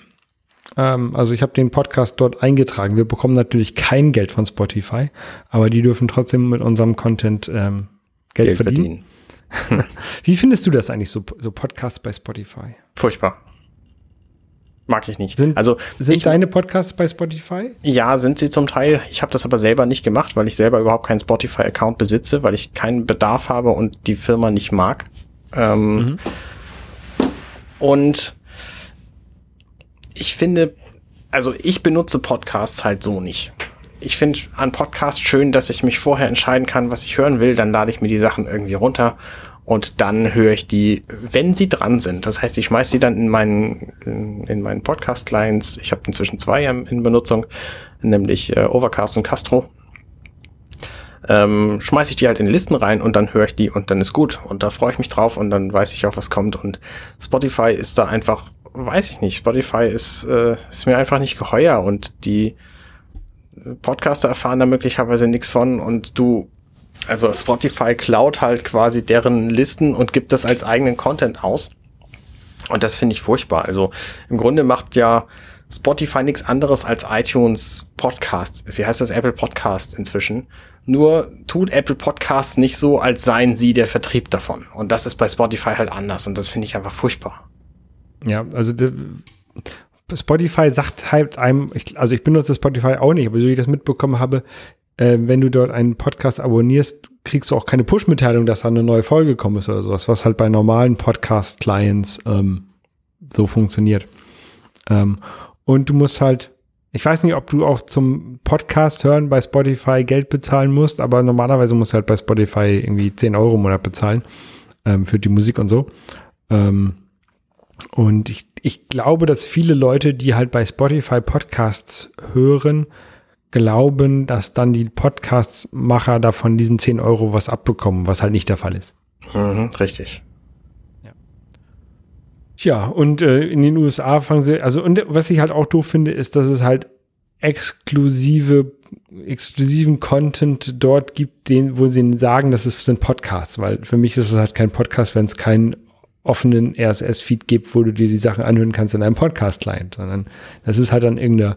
Ähm, also ich habe den Podcast dort eingetragen. Wir bekommen natürlich kein Geld von Spotify, aber die dürfen trotzdem mit unserem Content ähm, Geld, Geld, verdienen. verdienen. Wie findest du das eigentlich, so, so Podcasts bei Spotify? Furchtbar. Mag ich nicht. Sind, also sind ich, deine Podcasts bei Spotify? Ja, sind sie zum Teil. Ich habe das aber selber nicht gemacht, weil ich selber überhaupt keinen Spotify-Account besitze, weil ich keinen Bedarf habe und die Firma nicht mag. Ähm, mhm. Und ich finde, also ich benutze Podcasts halt so nicht. ich finde an Podcast schön, dass ich mich vorher entscheiden kann, was ich hören will. Dann lade ich mir die Sachen irgendwie runter und dann höre ich die, wenn sie dran sind. Das heißt, ich schmeiße die dann in meinen, in, in meinen Podcast-Clients. Ich habe inzwischen zwei in Benutzung, nämlich äh, Overcast und Castro. Ähm, schmeiße ich die halt in Listen rein und dann höre ich die und dann ist gut. Und da freue ich mich drauf und dann weiß ich auch, was kommt. Und Spotify ist da einfach, weiß ich nicht, Spotify ist, äh, ist mir einfach nicht geheuer und die Podcaster erfahren da möglicherweise nichts von und du also Spotify klaut halt quasi deren Listen und gibt das als eigenen Content aus. Und das finde ich furchtbar. Also im Grunde macht ja Spotify nichts anderes als iTunes Podcast. Wie heißt das? Apple Podcast inzwischen. Nur tut Apple Podcast nicht so, als seien sie der Vertrieb davon. Und das ist bei Spotify halt anders. Und das finde ich einfach furchtbar. Ja, also Spotify sagt halt einem, also ich benutze Spotify auch nicht, aber so wie ich das mitbekommen habe, äh, wenn du dort einen Podcast abonnierst, kriegst du auch keine Push-Mitteilung, dass da eine neue Folge gekommen ist oder sowas, was halt bei normalen Podcast-Clients ähm, so funktioniert. Ähm, und du musst halt, ich weiß nicht, ob du auch zum Podcast hören bei Spotify Geld bezahlen musst, aber normalerweise musst du halt bei Spotify irgendwie 10 Euro im Monat bezahlen ähm, für die Musik und so. Ähm, und ich, ich glaube, dass viele Leute, die halt bei Spotify Podcasts hören, glauben, dass dann die Podcast-Macher davon diesen 10 Euro was abbekommen, was halt nicht der Fall ist. Mhm, richtig. Ja. Tja, und äh, in den USA fangen sie, also und was ich halt auch doof finde, ist, dass es halt exklusive, exklusiven Content dort gibt, den, wo sie sagen, das ist, sind Podcasts, weil für mich ist es halt kein Podcast, wenn es keinen offenen RSS-Feed gibt, wo du dir die Sachen anhören kannst in einem Podcast-Client, sondern das ist halt dann irgendeine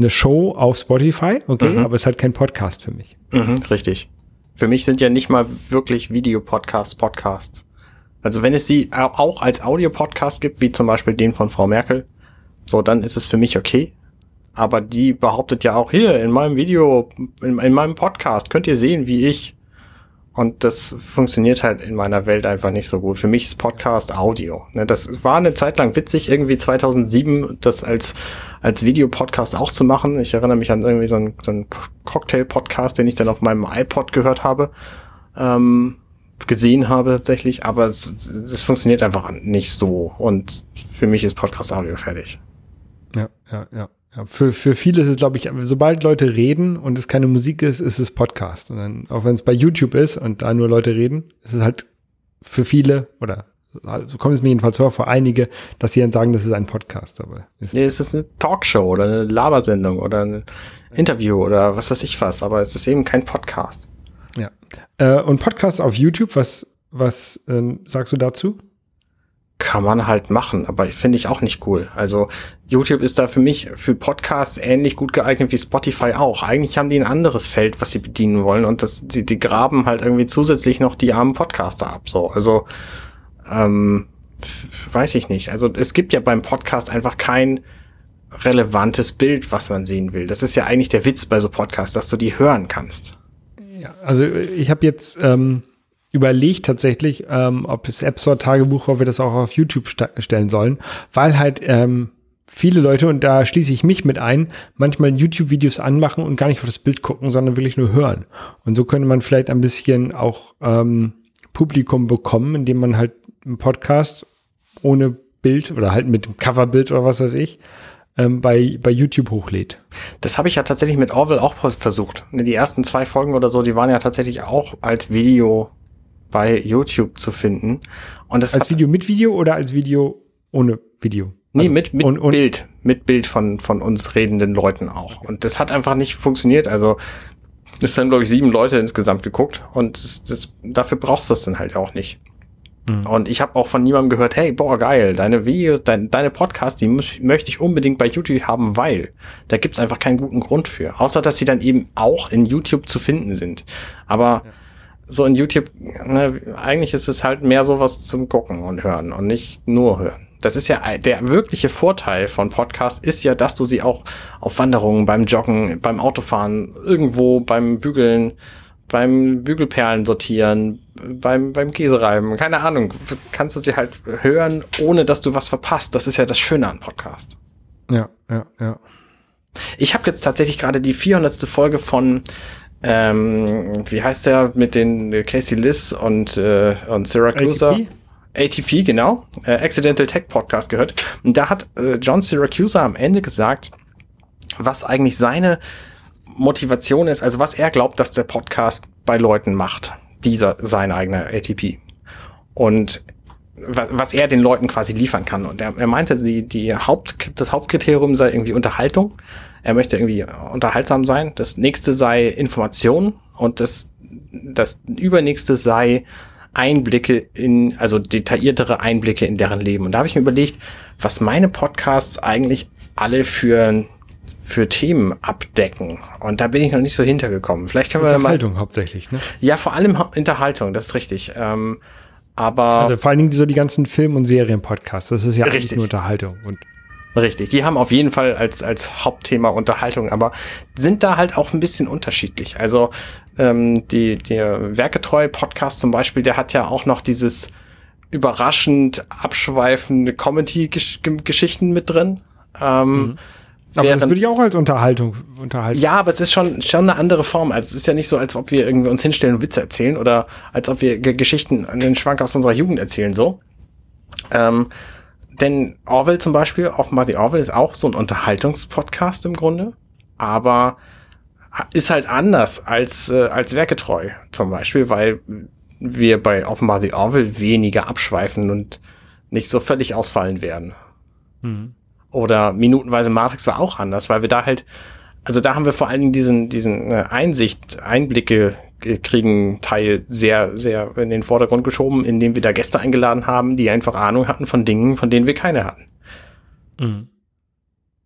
eine Show auf Spotify, okay, mhm. aber es ist halt kein Podcast für mich. Mhm, richtig. Für mich sind ja nicht mal wirklich Videopodcasts Podcasts. Also wenn es sie auch als Audio-Podcast gibt, wie zum Beispiel den von Frau Merkel, so, dann ist es für mich okay. Aber die behauptet ja auch hier in meinem Video, in, in meinem Podcast könnt ihr sehen, wie ich und das funktioniert halt in meiner Welt einfach nicht so gut. Für mich ist Podcast Audio. Ne, das war eine Zeit lang witzig, irgendwie 2007 das als, als Videopodcast auch zu machen. Ich erinnere mich an irgendwie so einen, so einen Cocktail-Podcast, den ich dann auf meinem iPod gehört habe, ähm, gesehen habe tatsächlich. Aber es, es funktioniert einfach nicht so. Und für mich ist Podcast Audio fertig. Ja, ja, ja. Ja, für, für viele ist es, glaube ich, sobald Leute reden und es keine Musik ist, ist es Podcast. Und dann, auch wenn es bei YouTube ist und da nur Leute reden, ist es halt für viele oder so kommt es mir jedenfalls vor, vor einige, dass sie dann sagen, das ist ein Podcast. Aber ist nee, es ist eine Talkshow oder eine Labersendung oder ein Interview oder was weiß ich was, aber es ist eben kein Podcast. Ja. Äh, und Podcasts auf YouTube, was, was ähm, sagst du dazu? Kann man halt machen, aber finde ich auch nicht cool. Also YouTube ist da für mich für Podcasts ähnlich gut geeignet wie Spotify auch. Eigentlich haben die ein anderes Feld, was sie bedienen wollen und das, die, die graben halt irgendwie zusätzlich noch die armen Podcaster ab. So, also ähm, weiß ich nicht. Also es gibt ja beim Podcast einfach kein relevantes Bild, was man sehen will. Das ist ja eigentlich der Witz bei so Podcasts, dass du die hören kannst. Ja, also ich habe jetzt ähm überlegt tatsächlich, ähm, ob das App Store Tagebuch, ob wir das auch auf YouTube stellen sollen, weil halt ähm, viele Leute, und da schließe ich mich mit ein, manchmal YouTube-Videos anmachen und gar nicht auf das Bild gucken, sondern wirklich nur hören. Und so könnte man vielleicht ein bisschen auch ähm, Publikum bekommen, indem man halt einen Podcast ohne Bild oder halt mit Coverbild oder was weiß ich, ähm, bei, bei YouTube hochlädt. Das habe ich ja tatsächlich mit Orwell auch versucht. Die ersten zwei Folgen oder so, die waren ja tatsächlich auch als Video bei YouTube zu finden. Und das als Video mit Video oder als Video ohne Video? Nee, also, mit, mit und, und Bild. Mit Bild von, von uns redenden Leuten auch. Und das hat einfach nicht funktioniert. Also, es haben, glaube ich, sieben Leute insgesamt geguckt. Und das, das, dafür brauchst du das dann halt auch nicht. Mhm. Und ich habe auch von niemandem gehört, hey, boah, geil, deine Videos, dein, deine Podcasts, die möchte ich unbedingt bei YouTube haben, weil da gibt's einfach keinen guten Grund für. Außer, dass sie dann eben auch in YouTube zu finden sind. Aber ja so in YouTube, ne, eigentlich ist es halt mehr sowas zum Gucken und Hören und nicht nur hören. Das ist ja der wirkliche Vorteil von Podcasts ist ja, dass du sie auch auf Wanderungen, beim Joggen, beim Autofahren, irgendwo beim Bügeln, beim Bügelperlen sortieren, beim, beim Käsereiben, keine Ahnung, kannst du sie halt hören, ohne dass du was verpasst. Das ist ja das Schöne an Podcast. Ja, ja, ja. Ich habe jetzt tatsächlich gerade die 400. Folge von ähm, wie heißt der mit den äh, Casey Liss und, äh, und Syracuse? ATP? ATP, genau. Äh, Accidental Tech Podcast gehört. Und da hat äh, John Syracuse am Ende gesagt, was eigentlich seine Motivation ist, also was er glaubt, dass der Podcast bei Leuten macht. Dieser, sein eigener ATP. Und was, was er den Leuten quasi liefern kann. Und er, er meinte, die, die Haupt, das Hauptkriterium sei irgendwie Unterhaltung. Er möchte irgendwie unterhaltsam sein. Das nächste sei Information und das, das übernächste sei Einblicke in, also detailliertere Einblicke in deren Leben. Und da habe ich mir überlegt, was meine Podcasts eigentlich alle für für Themen abdecken. Und da bin ich noch nicht so hintergekommen. Vielleicht können wir Unterhaltung mal, hauptsächlich, ne? Ja, vor allem Unterhaltung, das ist richtig. Ähm, aber also vor allen Dingen so die ganzen Film- und Serien-Podcasts, das ist ja richtig. eigentlich nur Unterhaltung. Und Richtig, die haben auf jeden Fall als, als Hauptthema Unterhaltung, aber sind da halt auch ein bisschen unterschiedlich. Also ähm, die, der Werketreu-Podcast zum Beispiel, der hat ja auch noch dieses überraschend abschweifende Comedy-Geschichten mit drin. Ähm, mhm. Aber das würde ich auch als Unterhaltung unterhalten. Ja, aber es ist schon, schon eine andere Form. Also es ist ja nicht so, als ob wir irgendwie uns hinstellen und Witze erzählen oder als ob wir Geschichten an den Schwank aus unserer Jugend erzählen, so. Ähm, denn Orwell zum Beispiel, offenbar die Orwell ist auch so ein Unterhaltungspodcast im Grunde, aber ist halt anders als, äh, als werketreu zum Beispiel, weil wir bei offenbar die Orwell weniger abschweifen und nicht so völlig ausfallen werden. Mhm. Oder minutenweise Matrix war auch anders, weil wir da halt, also da haben wir vor allen Dingen diesen, diesen äh, Einsicht, Einblicke kriegen Teil sehr, sehr in den Vordergrund geschoben, indem wir da Gäste eingeladen haben, die einfach Ahnung hatten von Dingen, von denen wir keine hatten. Mhm.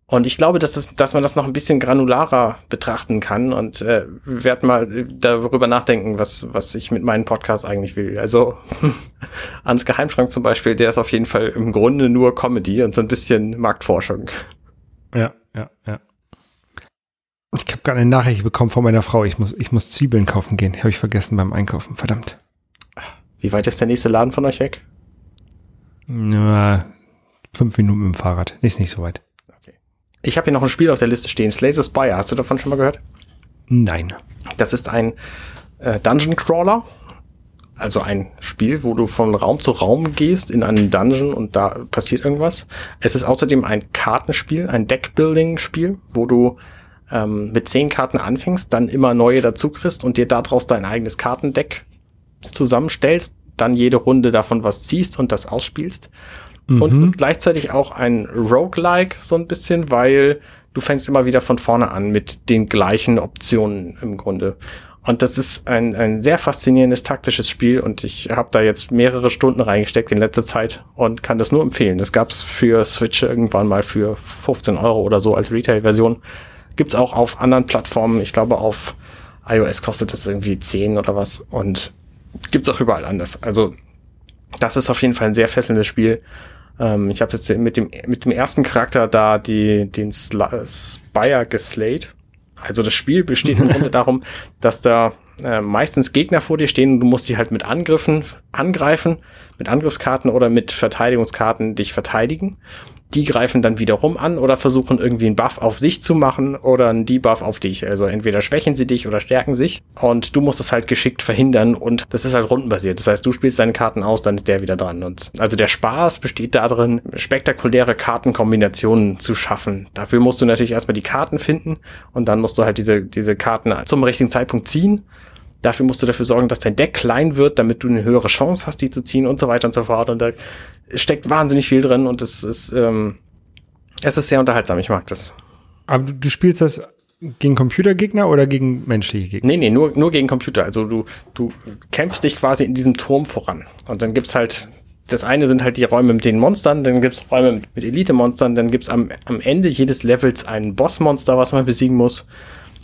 Und ich glaube, dass, es, dass man das noch ein bisschen granularer betrachten kann und äh, werde mal darüber nachdenken, was, was ich mit meinen Podcasts eigentlich will. Also ans Geheimschrank zum Beispiel, der ist auf jeden Fall im Grunde nur Comedy und so ein bisschen Marktforschung. Ja, ja, ja. Ich habe gerade eine Nachricht bekommen von meiner Frau. Ich muss, ich muss Zwiebeln kaufen gehen. Habe ich vergessen beim Einkaufen. Verdammt. Wie weit ist der nächste Laden von euch weg? Na, fünf Minuten mit dem Fahrrad. Ist nicht so weit. Okay. Ich habe hier noch ein Spiel auf der Liste stehen. Slay the Spire. Hast du davon schon mal gehört? Nein. Das ist ein äh, Dungeon Crawler. Also ein Spiel, wo du von Raum zu Raum gehst in einen Dungeon und da passiert irgendwas. Es ist außerdem ein Kartenspiel, ein Deckbuilding-Spiel, wo du ähm, mit zehn Karten anfängst, dann immer neue dazu kriegst und dir daraus dein eigenes Kartendeck zusammenstellst, dann jede Runde davon was ziehst und das ausspielst. Mhm. Und es ist gleichzeitig auch ein Roguelike so ein bisschen, weil du fängst immer wieder von vorne an mit den gleichen Optionen im Grunde. Und das ist ein, ein sehr faszinierendes taktisches Spiel und ich habe da jetzt mehrere Stunden reingesteckt in letzter Zeit und kann das nur empfehlen. Das gab's für Switch irgendwann mal für 15 Euro oder so als Retail-Version. Gibt's auch auf anderen Plattformen. Ich glaube, auf iOS kostet das irgendwie 10 oder was. Und gibt's auch überall anders. Also, das ist auf jeden Fall ein sehr fesselndes Spiel. Ähm, ich habe jetzt mit dem, mit dem ersten Charakter da die, den Spire geslayed. Also das Spiel besteht im Grunde darum, dass da äh, meistens Gegner vor dir stehen und du musst die halt mit Angriffen angreifen, mit Angriffskarten oder mit Verteidigungskarten dich verteidigen die greifen dann wiederum an oder versuchen irgendwie einen Buff auf sich zu machen oder einen Debuff auf dich. Also entweder schwächen sie dich oder stärken sich und du musst es halt geschickt verhindern und das ist halt rundenbasiert. Das heißt, du spielst deine Karten aus, dann ist der wieder dran. Und also der Spaß besteht darin, spektakuläre Kartenkombinationen zu schaffen. Dafür musst du natürlich erstmal die Karten finden und dann musst du halt diese, diese Karten zum richtigen Zeitpunkt ziehen. Dafür musst du dafür sorgen, dass dein Deck klein wird, damit du eine höhere Chance hast, die zu ziehen und so weiter und so fort. Und da steckt wahnsinnig viel drin und es ist, ähm, es ist sehr unterhaltsam. Ich mag das. Aber du, du spielst das gegen Computergegner oder gegen menschliche Gegner? Nee, nee, nur, nur gegen Computer. Also du, du kämpfst dich quasi in diesem Turm voran. Und dann gibt's halt, das eine sind halt die Räume mit den Monstern, dann gibt's Räume mit Elite-Monstern, dann gibt's am, am Ende jedes Levels ein Bossmonster, was man besiegen muss.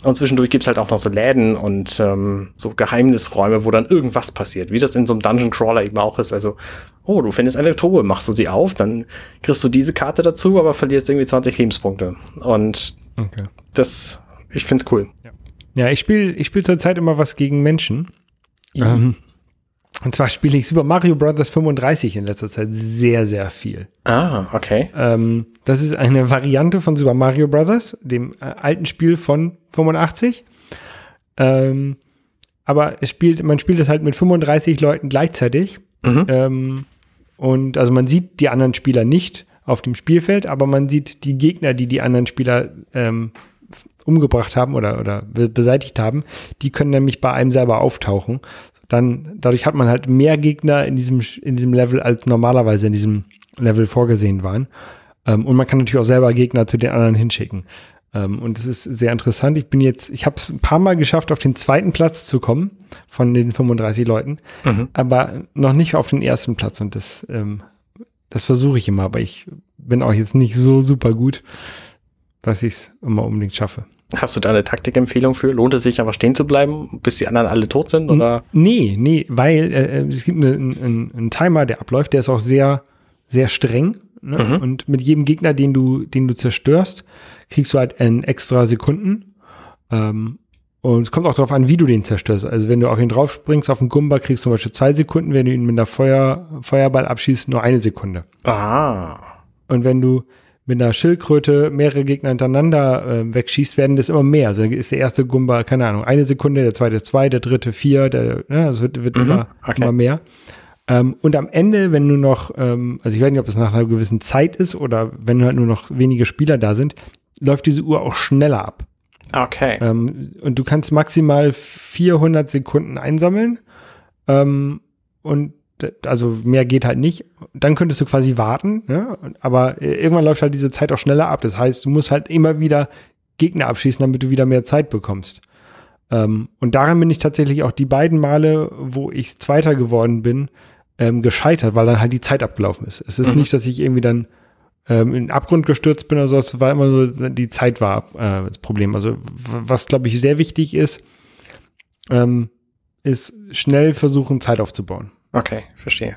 Und zwischendurch gibt's halt auch noch so Läden und ähm, so Geheimnisräume, wo dann irgendwas passiert, wie das in so einem Dungeon Crawler eben auch ist. Also, oh, du findest eine Truhe, machst du sie auf, dann kriegst du diese Karte dazu, aber verlierst irgendwie 20 Lebenspunkte. Und okay. das, ich find's cool. Ja, ja ich spiele ich spiel zurzeit immer was gegen Menschen. Ähm, Und zwar spiele ich Super Mario Bros. 35 in letzter Zeit sehr, sehr viel. Ah, okay. Ähm, das ist eine Variante von Super Mario Bros., dem äh, alten Spiel von 85. Ähm, aber es spielt, man spielt es halt mit 35 Leuten gleichzeitig. Mhm. Ähm, und also man sieht die anderen Spieler nicht auf dem Spielfeld, aber man sieht die Gegner, die die anderen Spieler ähm, umgebracht haben oder, oder be- beseitigt haben, die können nämlich bei einem selber auftauchen. Dann, dadurch hat man halt mehr Gegner in diesem, in diesem Level, als normalerweise in diesem Level vorgesehen waren. Ähm, und man kann natürlich auch selber Gegner zu den anderen hinschicken. Ähm, und es ist sehr interessant. Ich bin jetzt, ich habe es ein paar Mal geschafft, auf den zweiten Platz zu kommen von den 35 Leuten, Mhm. aber noch nicht auf den ersten Platz. Und das, ähm, das versuche ich immer, aber ich bin auch jetzt nicht so super gut, dass ich es immer unbedingt schaffe. Hast du da eine Taktikempfehlung für? Lohnt es sich einfach stehen zu bleiben, bis die anderen alle tot sind? Oder? Nee, nee, weil äh, äh, es gibt einen einen- einen Timer, der abläuft, der ist auch sehr, sehr streng. Ne? Mhm. Und mit jedem Gegner, den du, den du zerstörst, kriegst du halt ein extra Sekunden. Ähm, und es kommt auch darauf an, wie du den zerstörst. Also wenn du auf ihn drauf springst, auf den Gumba, kriegst du zum Beispiel zwei Sekunden. Wenn du ihn mit einer Feuer, Feuerball abschießt, nur eine Sekunde. Ah. Und wenn du mit einer Schildkröte mehrere Gegner hintereinander äh, wegschießt, werden das immer mehr. Also ist der erste Gumba, keine Ahnung, eine Sekunde, der zweite zwei, der dritte vier, der, ne, also wird, wird Mhm, immer, okay. immer mehr. Ähm, und am Ende, wenn du noch, ähm, also ich weiß nicht, ob es nach einer gewissen Zeit ist oder wenn halt nur noch wenige Spieler da sind, läuft diese Uhr auch schneller ab. Okay. Ähm, und du kannst maximal 400 Sekunden einsammeln. Ähm, und also mehr geht halt nicht. Dann könntest du quasi warten, ne? Aber äh, irgendwann läuft halt diese Zeit auch schneller ab. Das heißt, du musst halt immer wieder Gegner abschießen, damit du wieder mehr Zeit bekommst. Ähm, und daran bin ich tatsächlich auch die beiden Male, wo ich Zweiter geworden bin, ähm, gescheitert, weil dann halt die Zeit abgelaufen ist. Es ist Mhm. nicht, dass ich irgendwie dann ähm, in den Abgrund gestürzt bin oder so, es war immer so, die Zeit war äh, das Problem. Also was, glaube ich, sehr wichtig ist, ähm, ist schnell versuchen, Zeit aufzubauen. Okay, verstehe.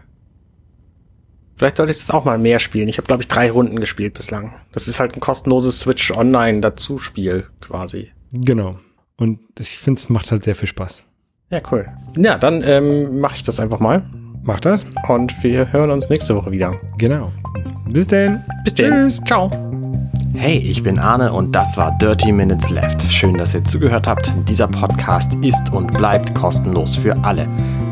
Vielleicht sollte ich das auch mal mehr spielen. Ich habe, glaube ich, drei Runden gespielt bislang. Das ist halt ein kostenloses Switch Online dazu Spiel quasi. Genau. Und ich finde, es macht halt sehr viel Spaß. Ja, cool. Ja, dann ähm, mache ich das einfach mal. Mach das? Und wir hören uns nächste Woche wieder. Genau. Bis denn. Bis dann. Tschüss. Ciao. Hey, ich bin Arne und das war Dirty Minutes Left. Schön, dass ihr zugehört habt. Dieser Podcast ist und bleibt kostenlos für alle.